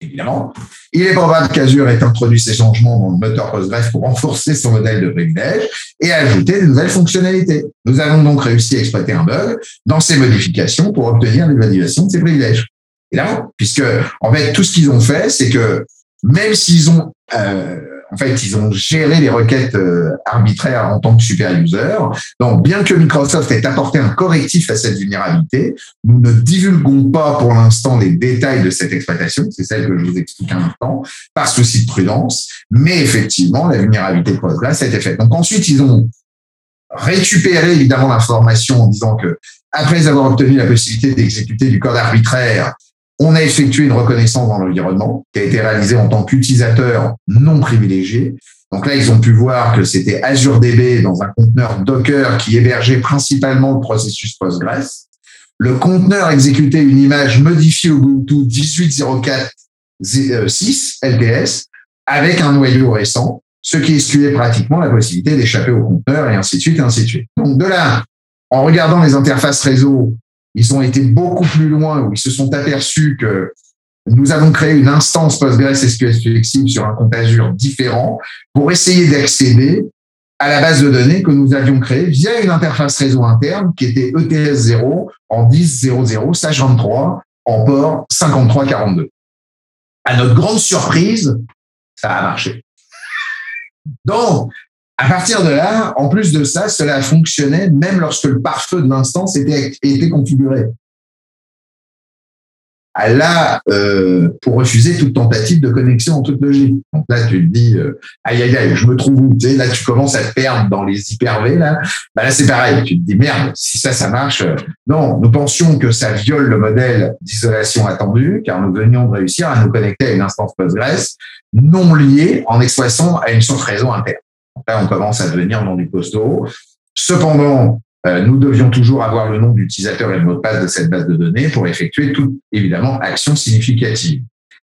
évidemment. Il est probable qu'Azure ait introduit ces changements dans le moteur Postgres pour renforcer son modèle de privilège et ajouter de nouvelles fonctionnalités. Nous avons donc réussi à exploiter un bug dans ces modifications pour obtenir l'évaluation de ces privilèges. Évidemment, puisque en fait tout ce qu'ils ont fait, c'est que même s'ils ont euh, en fait, ils ont géré les requêtes euh, arbitraires en tant que super user. Donc, bien que Microsoft ait apporté un correctif à cette vulnérabilité, nous ne divulguons pas pour l'instant les détails de cette exploitation. C'est celle que je vous explique un instant, par souci de prudence. Mais effectivement, la vulnérabilité de Postgres a été faite. Donc ensuite, ils ont récupéré évidemment l'information en disant que après avoir obtenu la possibilité d'exécuter du code arbitraire, on a effectué une reconnaissance dans l'environnement qui a été réalisée en tant qu'utilisateur non privilégié. Donc là, ils ont pu voir que c'était Azure DB dans un conteneur Docker qui hébergeait principalement le processus Postgres. Le conteneur exécutait une image modifiée Ubuntu 18.04.6 LTS avec un noyau récent, ce qui excluait pratiquement la possibilité d'échapper au conteneur et ainsi de suite et ainsi de suite. Donc de là, en regardant les interfaces réseau ils ont été beaucoup plus loin où ils se sont aperçus que nous avons créé une instance Postgres SQL flexible sur un compte Azure différent pour essayer d'accéder à la base de données que nous avions créée via une interface réseau interne qui était ETS0 en 10.00 sage 23 en port 5342. À notre grande surprise, ça a marché. Donc, à partir de là, en plus de ça, cela fonctionnait même lorsque le pare-feu de l'instance était, configuré. Ah, là, euh, pour refuser toute tentative de connexion en toute logique. Donc là, tu te dis, euh, aïe, aïe, aïe, je me trouve où? Tu sais, Là, tu commences à te perdre dans les hyper-V. Là, bah, là c'est pareil. Tu te dis, merde, si ça, ça marche. Euh, non, nous pensions que ça viole le modèle d'isolation attendu, car nous venions de réussir à nous connecter à une instance Postgres non liée en exploitant à une source réseau interne. On commence à devenir dans du costaud. Cependant, euh, nous devions toujours avoir le nom d'utilisateur et le mot de passe de cette base de données pour effectuer toute, évidemment, action significative.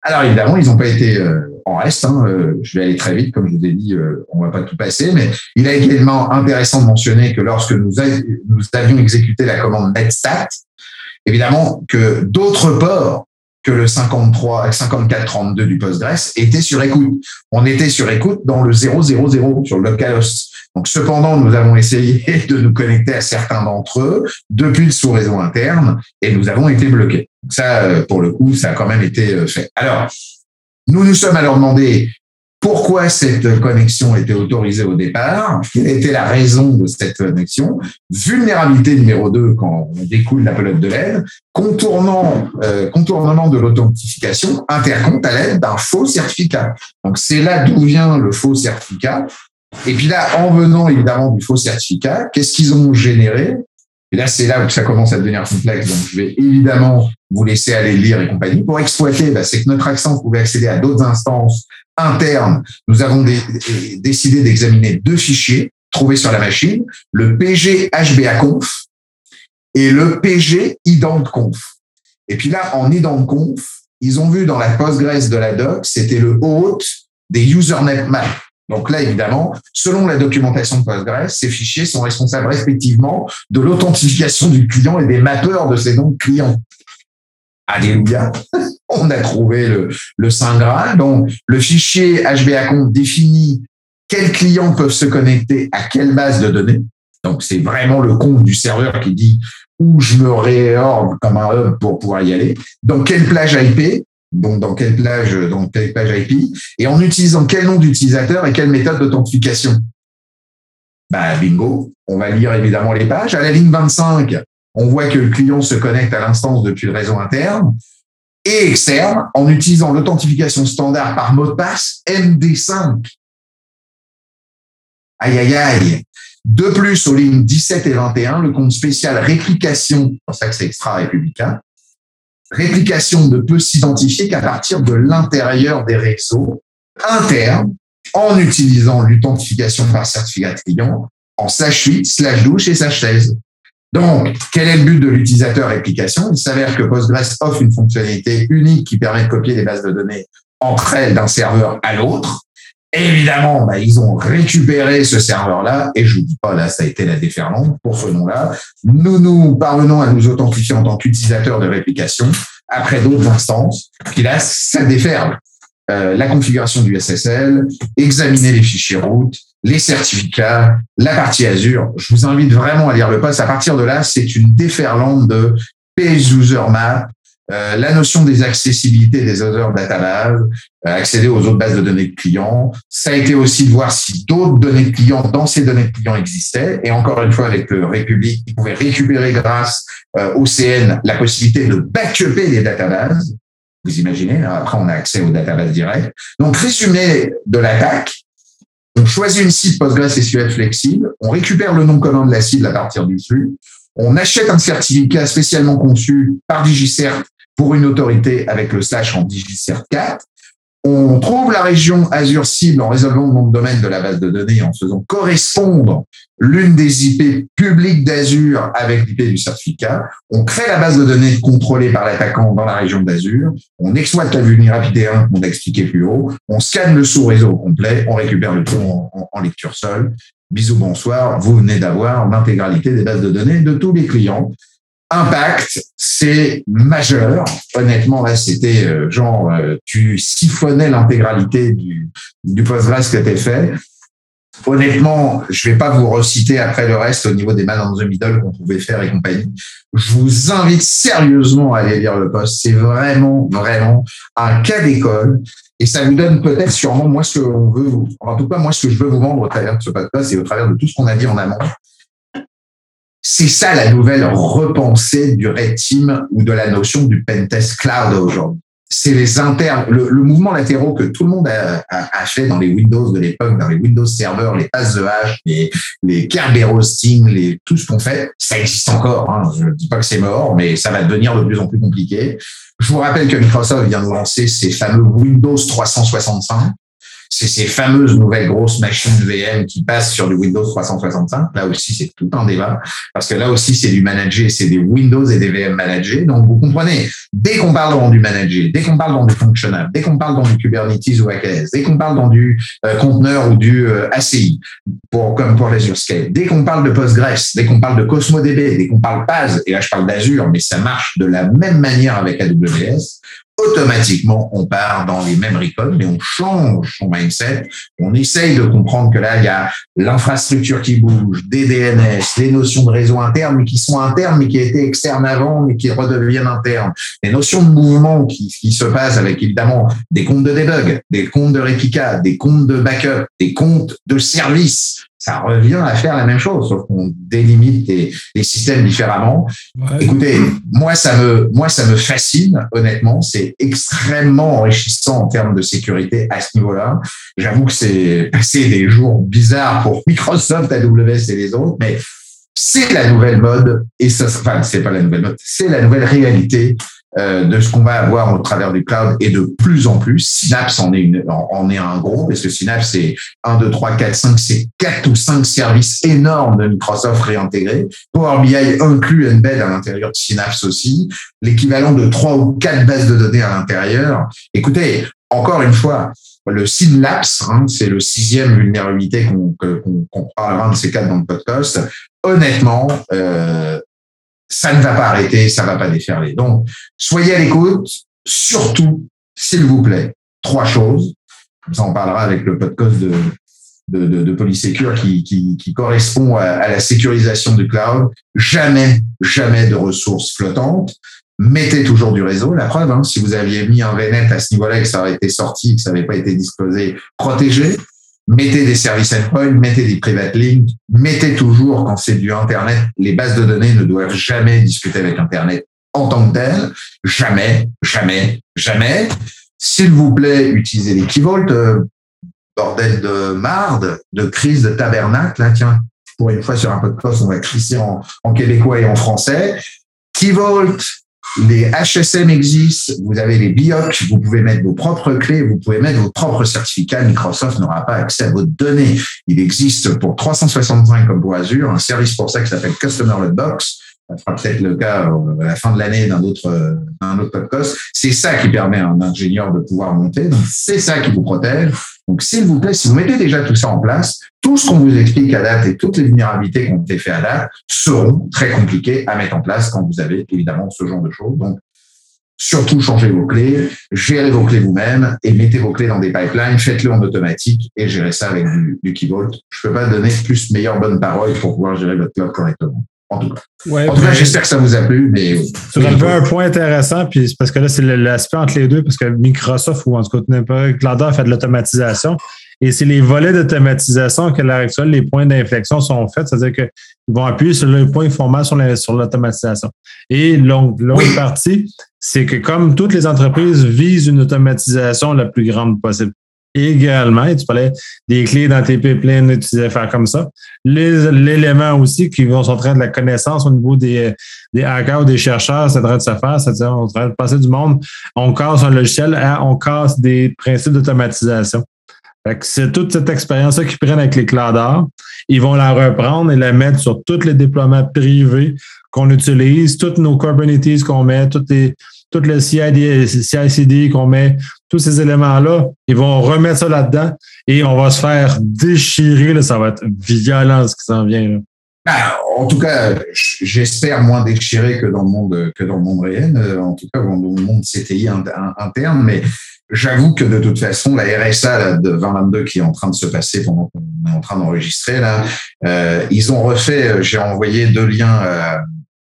Alors, évidemment, ils n'ont pas été euh, en reste. Hein, euh, je vais aller très vite, comme je vous ai dit, on va pas tout passer, mais il est également intéressant de mentionner que lorsque nous, nous avions exécuté la commande netstat, évidemment que d'autres ports que le 53, 5432 du Postgres était sur écoute. On était sur écoute dans le 000 sur le localhost. Donc, cependant, nous avons essayé de nous connecter à certains d'entre eux depuis le sous-réseau interne et nous avons été bloqués. ça, euh, pour le coup, ça a quand même été euh, fait. Alors, nous nous sommes alors demandé pourquoi cette connexion était autorisée au départ, quelle était la raison de cette connexion, vulnérabilité numéro 2 quand on découle la pelote de l'aide, contournant, euh, contournement de l'authentification, intercompte à l'aide d'un faux certificat. Donc c'est là d'où vient le faux certificat. Et puis là, en venant évidemment du faux certificat, qu'est-ce qu'ils ont généré? Et là, c'est là où ça commence à devenir complexe. Donc, je vais évidemment vous laisser aller lire et compagnie. Pour exploiter, bah, c'est que notre accent pouvait accéder à d'autres instances internes. Nous avons décidé d'examiner deux fichiers trouvés sur la machine, le PG HBAconf et le PG IdentConf. Et puis là, en IdentConf, ils ont vu dans la Postgres de la doc, c'était le hôte des usernet maps. Donc là, évidemment, selon la documentation de Postgres, ces fichiers sont responsables respectivement de l'authentification du client et des mappeurs de ces noms clients. Alléluia. On a trouvé le, le Saint Graal. Donc, le fichier HBAConf définit quels clients peuvent se connecter à quelle base de données. Donc, c'est vraiment le compte du serveur qui dit où je me réorgue comme un hub pour pouvoir y aller. Dans quelle plage IP donc dans quelle plage, dans quelle plage IP, et en utilisant quel nom d'utilisateur et quelle méthode d'authentification? Bah, bingo, on va lire évidemment les pages. À la ligne 25, on voit que le client se connecte à l'instance depuis le réseau interne et externe en utilisant l'authentification standard par mot de passe MD5. Aïe, aïe, aïe. De plus, aux lignes 17 et 21, le compte spécial réplication, c'est pour ça que c'est extra-républicain, réplication ne peut s'identifier qu'à partir de l'intérieur des réseaux internes en utilisant l'authentification par certificat client en slash suite, slash douche et slash 16. Donc, quel est le but de l'utilisateur réplication? Il s'avère que Postgres offre une fonctionnalité unique qui permet de copier les bases de données entre elles d'un serveur à l'autre. Évidemment, bah, ils ont récupéré ce serveur-là, et je vous dis pas, là, ça a été la déferlante pour ce nom-là. Nous, nous parvenons à nous authentifier en tant qu'utilisateurs de réplication après d'autres instances, qui là, ça déferle. Euh, la configuration du SSL, examiner les fichiers route, les certificats, la partie Azure. Je vous invite vraiment à lire le poste. À partir de là, c'est une déferlante de PS euh, la notion des accessibilités des autres databases, euh, accéder aux autres bases de données de clients. Ça a été aussi de voir si d'autres données de clients dans ces données de clients existaient. Et encore une fois, avec le République, ils pouvaient récupérer grâce euh, au CN la possibilité de backuper les databases. Vous imaginez, hein, après on a accès aux databases directes. Donc, résumé de l'attaque, on choisit une cible PostgreSQL flexible, on récupère le nom commun de la cible à partir du flux, on achète un certificat spécialement conçu par DigiCert pour une autorité avec le slash en digicert 4. On trouve la région Azure cible en résolvant le nom de domaine de la base de données en faisant correspondre l'une des IP publiques d'Azure avec l'IP du certificat. On crée la base de données contrôlée par l'attaquant dans la région d'Azure. On exploite la vulnérabilité 1 qu'on a expliqué plus haut. On scanne le sous-réseau complet. On récupère le tout en lecture seule. Bisous, bonsoir. Vous venez d'avoir l'intégralité des bases de données de tous les clients Impact, c'est majeur. Honnêtement, là, c'était euh, genre, euh, tu siphonnais l'intégralité du, du Postgres que tu fait. Honnêtement, je vais pas vous reciter après le reste au niveau des man on the middle qu'on pouvait faire et compagnie. Je vous invite sérieusement à aller lire le poste. C'est vraiment, vraiment un cas d'école. Et ça vous donne peut-être sûrement, moi, ce que on veut, en tout cas, moi, ce que je veux vous vendre au travers de ce podcast et au travers de tout ce qu'on a dit en amont, c'est ça la nouvelle repensée du Red Team ou de la notion du Pentest Cloud aujourd'hui. C'est les internes, le, mouvement latéraux que tout le monde a, fait dans les Windows de l'époque, dans les Windows Server, les passes de les, les Kerberos Roasting, les, tout ce qu'on fait, ça existe encore. Hein. Je ne dis pas que c'est mort, mais ça va devenir de plus en plus compliqué. Je vous rappelle que Microsoft vient de lancer ses fameux Windows 365 c'est ces fameuses nouvelles grosses machines VM qui passent sur du Windows 365. Là aussi, c'est tout un débat parce que là aussi, c'est du manager, c'est des Windows et des VM managés. Donc, vous comprenez, dès qu'on parle dans du manager, dès qu'on parle dans du functional, dès qu'on parle dans du Kubernetes ou AKS, dès qu'on parle dans du euh, conteneur ou du euh, ACI, pour, comme pour l'Azure Scale, dès qu'on parle de Postgres, dès qu'on parle de CosmoDB, dès qu'on parle PAS, et là je parle d'Azure, mais ça marche de la même manière avec AWS, automatiquement, on part dans les mêmes recons, mais on change son mindset. On essaye de comprendre que là, il y a l'infrastructure qui bouge, des DNS, des notions de réseau interne, mais qui sont internes, mais qui étaient externes avant, mais qui redeviennent internes. Les notions de mouvement qui, qui se passent avec évidemment des comptes de debug, des comptes de réplica, des comptes de backup, des comptes de service, ça revient à faire la même chose, sauf qu'on délimite les, systèmes différemment. Écoutez, moi ça me moi ça me fascine honnêtement, c'est extrêmement enrichissant en termes de sécurité à ce niveau-là. J'avoue que c'est passé des jours bizarres pour Microsoft, AWS et les autres, mais c'est la nouvelle mode et ça, enfin, c'est pas la nouvelle mode, c'est la nouvelle réalité euh, de ce qu'on va avoir au travers du cloud et de plus en plus. Synapse en est, une, en, est un gros, parce que Synapse, c'est 1, 2, 3, 4, 5, c'est 4 ou 5 services énormes de Microsoft réintégrés. Power BI inclut Embed à l'intérieur de Synapse aussi, l'équivalent de 3 ou 4 bases de données à l'intérieur. Écoutez, encore une fois, le Synapse, hein, c'est le sixième vulnérabilité qu'on qu parlera de ces quatre dans le podcast. Honnêtement, euh, ça ne va pas arrêter, ça ne va pas déferler. Donc, soyez à l'écoute, surtout, s'il vous plaît, trois choses. Ça, on parlera avec le podcast de, de, de, de Polysecure qui, qui, qui correspond à, à, la sécurisation du cloud. Jamais, jamais de ressources flottantes. Mettez toujours du réseau. La preuve, hein, si vous aviez mis un VNet à ce niveau-là et que ça aurait été sorti, que ça n'avait pas été disposé, protégez mettez des services endpoint, mettez des private links, mettez toujours, quand c'est du Internet, les bases de données ne doivent jamais discuter avec Internet en tant que tel. Jamais, jamais, jamais. S'il vous plaît, utilisez les Keyvolt, euh, bordel de marde, de crise de tabernacle. Là, tiens, pour une fois sur un podcast, on va crisser en, en québécois et en français. Keyvolt, les HSM existent, vous avez les BIOC, vous pouvez mettre vos propres clés, vous pouvez mettre vos propres certificats. Microsoft n'aura pas accès à vos données. Il existe pour 365 comme pour Azure un service pour ça qui s'appelle Customer Loadbox. Ça sera peut-être le cas euh, à la fin de l'année d'un autre, euh, d'un autre podcast. C'est ça qui permet à un ingénieur de pouvoir monter. C'est ça qui vous protège. Donc, s'il vous plaît, si vous mettez déjà tout ça en place, tout ce qu'on vous explique à date et toutes les vulnérabilités qui ont été faites à date seront très compliquées à mettre en place quand vous avez évidemment ce genre de choses. Donc, surtout changez vos clés, gérez vos clés vous-même et mettez vos clés dans des pipelines, faites-le en automatique et gérez ça avec du, du Keyvault. Je peux pas donner plus meilleure bonne parole pour pouvoir gérer votre cloud correctement. En tout cas, ouais, en tout cas j'espère que ça vous a plu. Mais, tu relevais un point intéressant, puis parce que là, c'est l'aspect entre les deux, parce que Microsoft, ou en tout cas, pas, Cloudor fait de l'automatisation. Et c'est les volets d'automatisation que l'heure actuelle, les points d'inflexion sont faits, c'est-à-dire qu'ils vont appuyer sur le point format sur l'automatisation. Et l'autre oui. partie, c'est que comme toutes les entreprises visent une automatisation la plus grande possible également, et tu parlais des clés dans tes pipelines, tu disais faire comme ça. L'élément aussi qui vont train de la connaissance au niveau des, des hackers ou des chercheurs, c'est en train de se faire, c'est-à-dire on en de passer du monde, on casse un logiciel à on casse des principes d'automatisation. C'est toute cette expérience-là qu'ils prennent avec les clouders. Ils vont la reprendre et la mettre sur tous les déploiements privés qu'on utilise, toutes nos Kubernetes qu'on met, toutes les, tout le CICD qu'on met, tous ces éléments-là, ils vont remettre ça là-dedans et on va se faire déchirer. Ça va être violent ce qui s'en vient. Ben, en tout cas, j'espère moins déchiré que dans le monde que dans le monde réel. Euh, en tout cas, dans le monde CTI interne, mais j'avoue que de toute façon, la RSA de 2022 qui est en train de se passer pendant qu'on est en train d'enregistrer là, euh, ils ont refait. Euh, j'ai envoyé deux liens.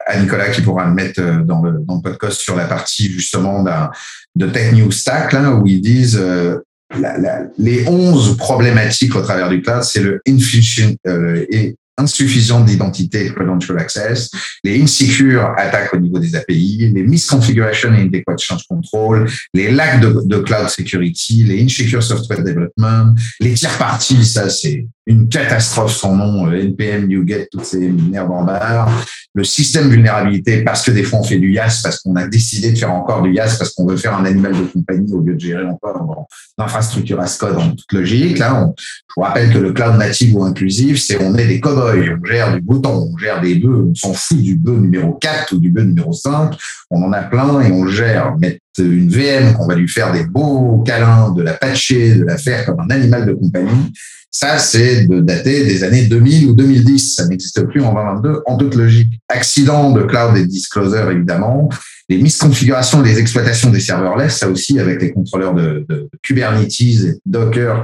À Nicolas qui pourra le mettre euh, dans le, dans le podcast sur la partie justement de Tech News Stack, là, où ils disent euh, la, la, les 11 problématiques au travers du cloud, c'est le infusion, euh, et d'identité credential access, les insecure attaques au niveau des API, les misconfiguration et inadequate change control, les lags de, de, cloud security, les insecure software development, les tiers parties, ça c'est une catastrophe sans nom, euh, NPM, NuGet, toutes ces nerfs en barre, le système vulnérabilité parce que des fois on fait du YAS, parce qu'on a décidé de faire encore du YAS, parce qu'on veut faire un animal de compagnie au lieu de gérer encore l'infrastructure as code en toute logique. Là, on, je vous rappelle que le cloud native ou inclusif, c'est on est des cowboys, on gère du bouton, on gère des bœufs, on s'en fout du bœuf numéro 4 ou du bœuf numéro 5, on en a plein et on gère. Mettre une VM, on va lui faire des beaux câlins, de la patcher, de la faire comme un animal de compagnie ça, c'est de dater des années 2000 ou 2010. Ça n'existe plus en 2022 en toute logique. Accident de cloud et disclosure, évidemment. Les misconfigurations des exploitations des serverless, ça aussi avec les contrôleurs de, Kubernetes et Docker,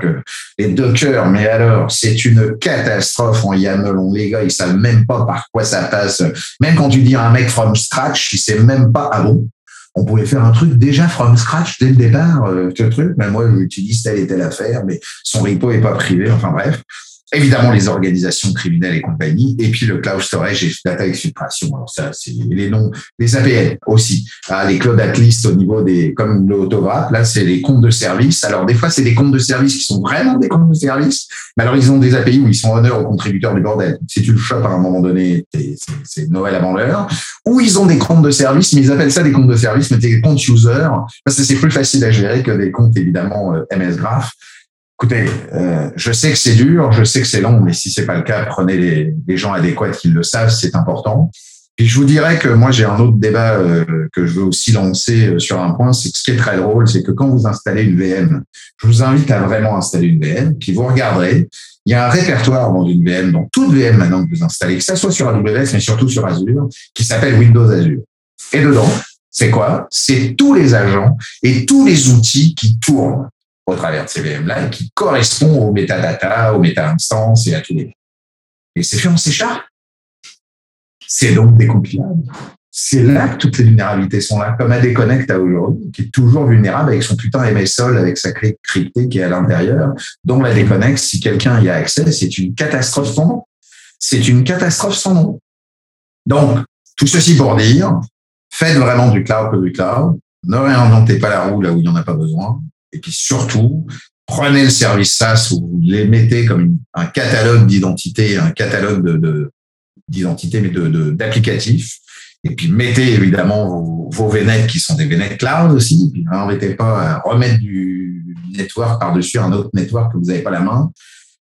les Docker, mais alors, c'est une catastrophe en YAML. Les gars, ils savent même pas par quoi ça passe. Même quand tu dis un mec from scratch, il sait même pas, ah bon, on pouvait faire un truc déjà from scratch dès le départ, euh, ce truc. Mais moi, j'utilise telle et telle affaire, mais son repo est pas privé. Enfin bref. Évidemment les organisations criminelles et compagnie, et puis le cloud storage et data exfiltration. Alors ça, c'est les noms, les APL aussi. Ah, les cloud at least au niveau des, comme l'autographe, là, c'est les comptes de service. Alors des fois, c'est des comptes de service qui sont vraiment des comptes de service, mais alors ils ont des API où ils sont honneurs aux contributeurs du bordel. Si tu le chopes à un moment donné, c'est Noël avant l'heure. Ou ils ont des comptes de service, mais ils appellent ça des comptes de service, mais des comptes user, parce que c'est plus facile à gérer que des comptes évidemment euh, MS Graph. Écoutez, euh, je sais que c'est dur, je sais que c'est long, mais si c'est pas le cas, prenez les, gens adéquats qui le savent, c'est important. Et je vous dirais que moi, j'ai un autre débat euh, que je veux aussi lancer euh, sur un point, c'est que ce qui est très drôle, c'est que quand vous installez une VM, je vous invite à vraiment installer une VM, puis vous regarderez, il y a un répertoire dans une VM, dans toute VM maintenant que vous installez, que ça soit sur AWS, mais surtout sur Azure, qui s'appelle Windows Azure. Et dedans, c'est quoi? C'est tous les agents et tous les outils qui tournent au travers de ces VM-là qui correspondent aux metadata, aux méta-instances et à tous les. Et c'est fait en C C'est donc décompilable. C'est là que toutes les vulnérabilités sont là, comme AD Connect à aujourd'hui, qui est toujours vulnérable avec son putain MSOL, avec sa clé cryptée qui est à l'intérieur, dont la Connect, si quelqu'un y a accès, c'est une catastrophe sans nom. C'est une catastrophe sans nom. Donc, tout ceci pour dire, faites vraiment du cloud pour du cloud, ne réinventez pas la roue là où il n'y en a pas besoin, et puis surtout, prenez le service SaaS où vous les mettez comme un catalogue d'identité, un catalogue de, d'identité, mais de, d'applicatifs. Et puis mettez évidemment vos, vos VNet qui sont des VNet cloud aussi. Et puis n'embêtez pas à remettre du network par-dessus un autre network que vous n'avez pas la main.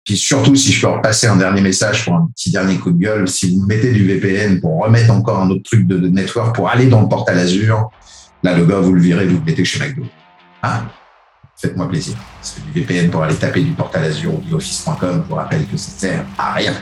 Puis surtout, si je peux repasser un dernier message pour un petit dernier coup de gueule, si vous mettez du VPN pour remettre encore un autre truc de, network pour aller dans le portal Azure, là, le gars, vous le virez, vous le mettez chez McDo. Ah, faites-moi plaisir. Parce que du VPN pour aller taper du portal Azure ou du Office.com, je vous rappelle que ça sert à rien.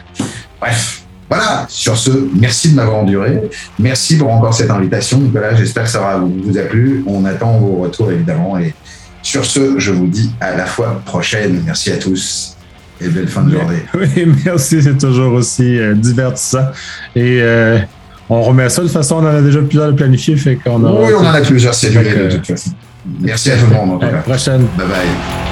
Bref, voilà. Sur ce, merci de m'avoir enduré. Merci pour encore cette invitation, Nicolas. J'espère que ça vous a plu. On attend vos retours, évidemment. Et sur ce, je vous dis à la fois prochaine. Merci à tous et belle fin de journée. Oui, merci. C'est toujours aussi euh, divertissant. Et euh, on remet ça de toute façon, on en a déjà plusieurs planifiés. Fait qu'on Oui, on en a plusieurs cellulaires de toute façon. Merci à tout le monde. En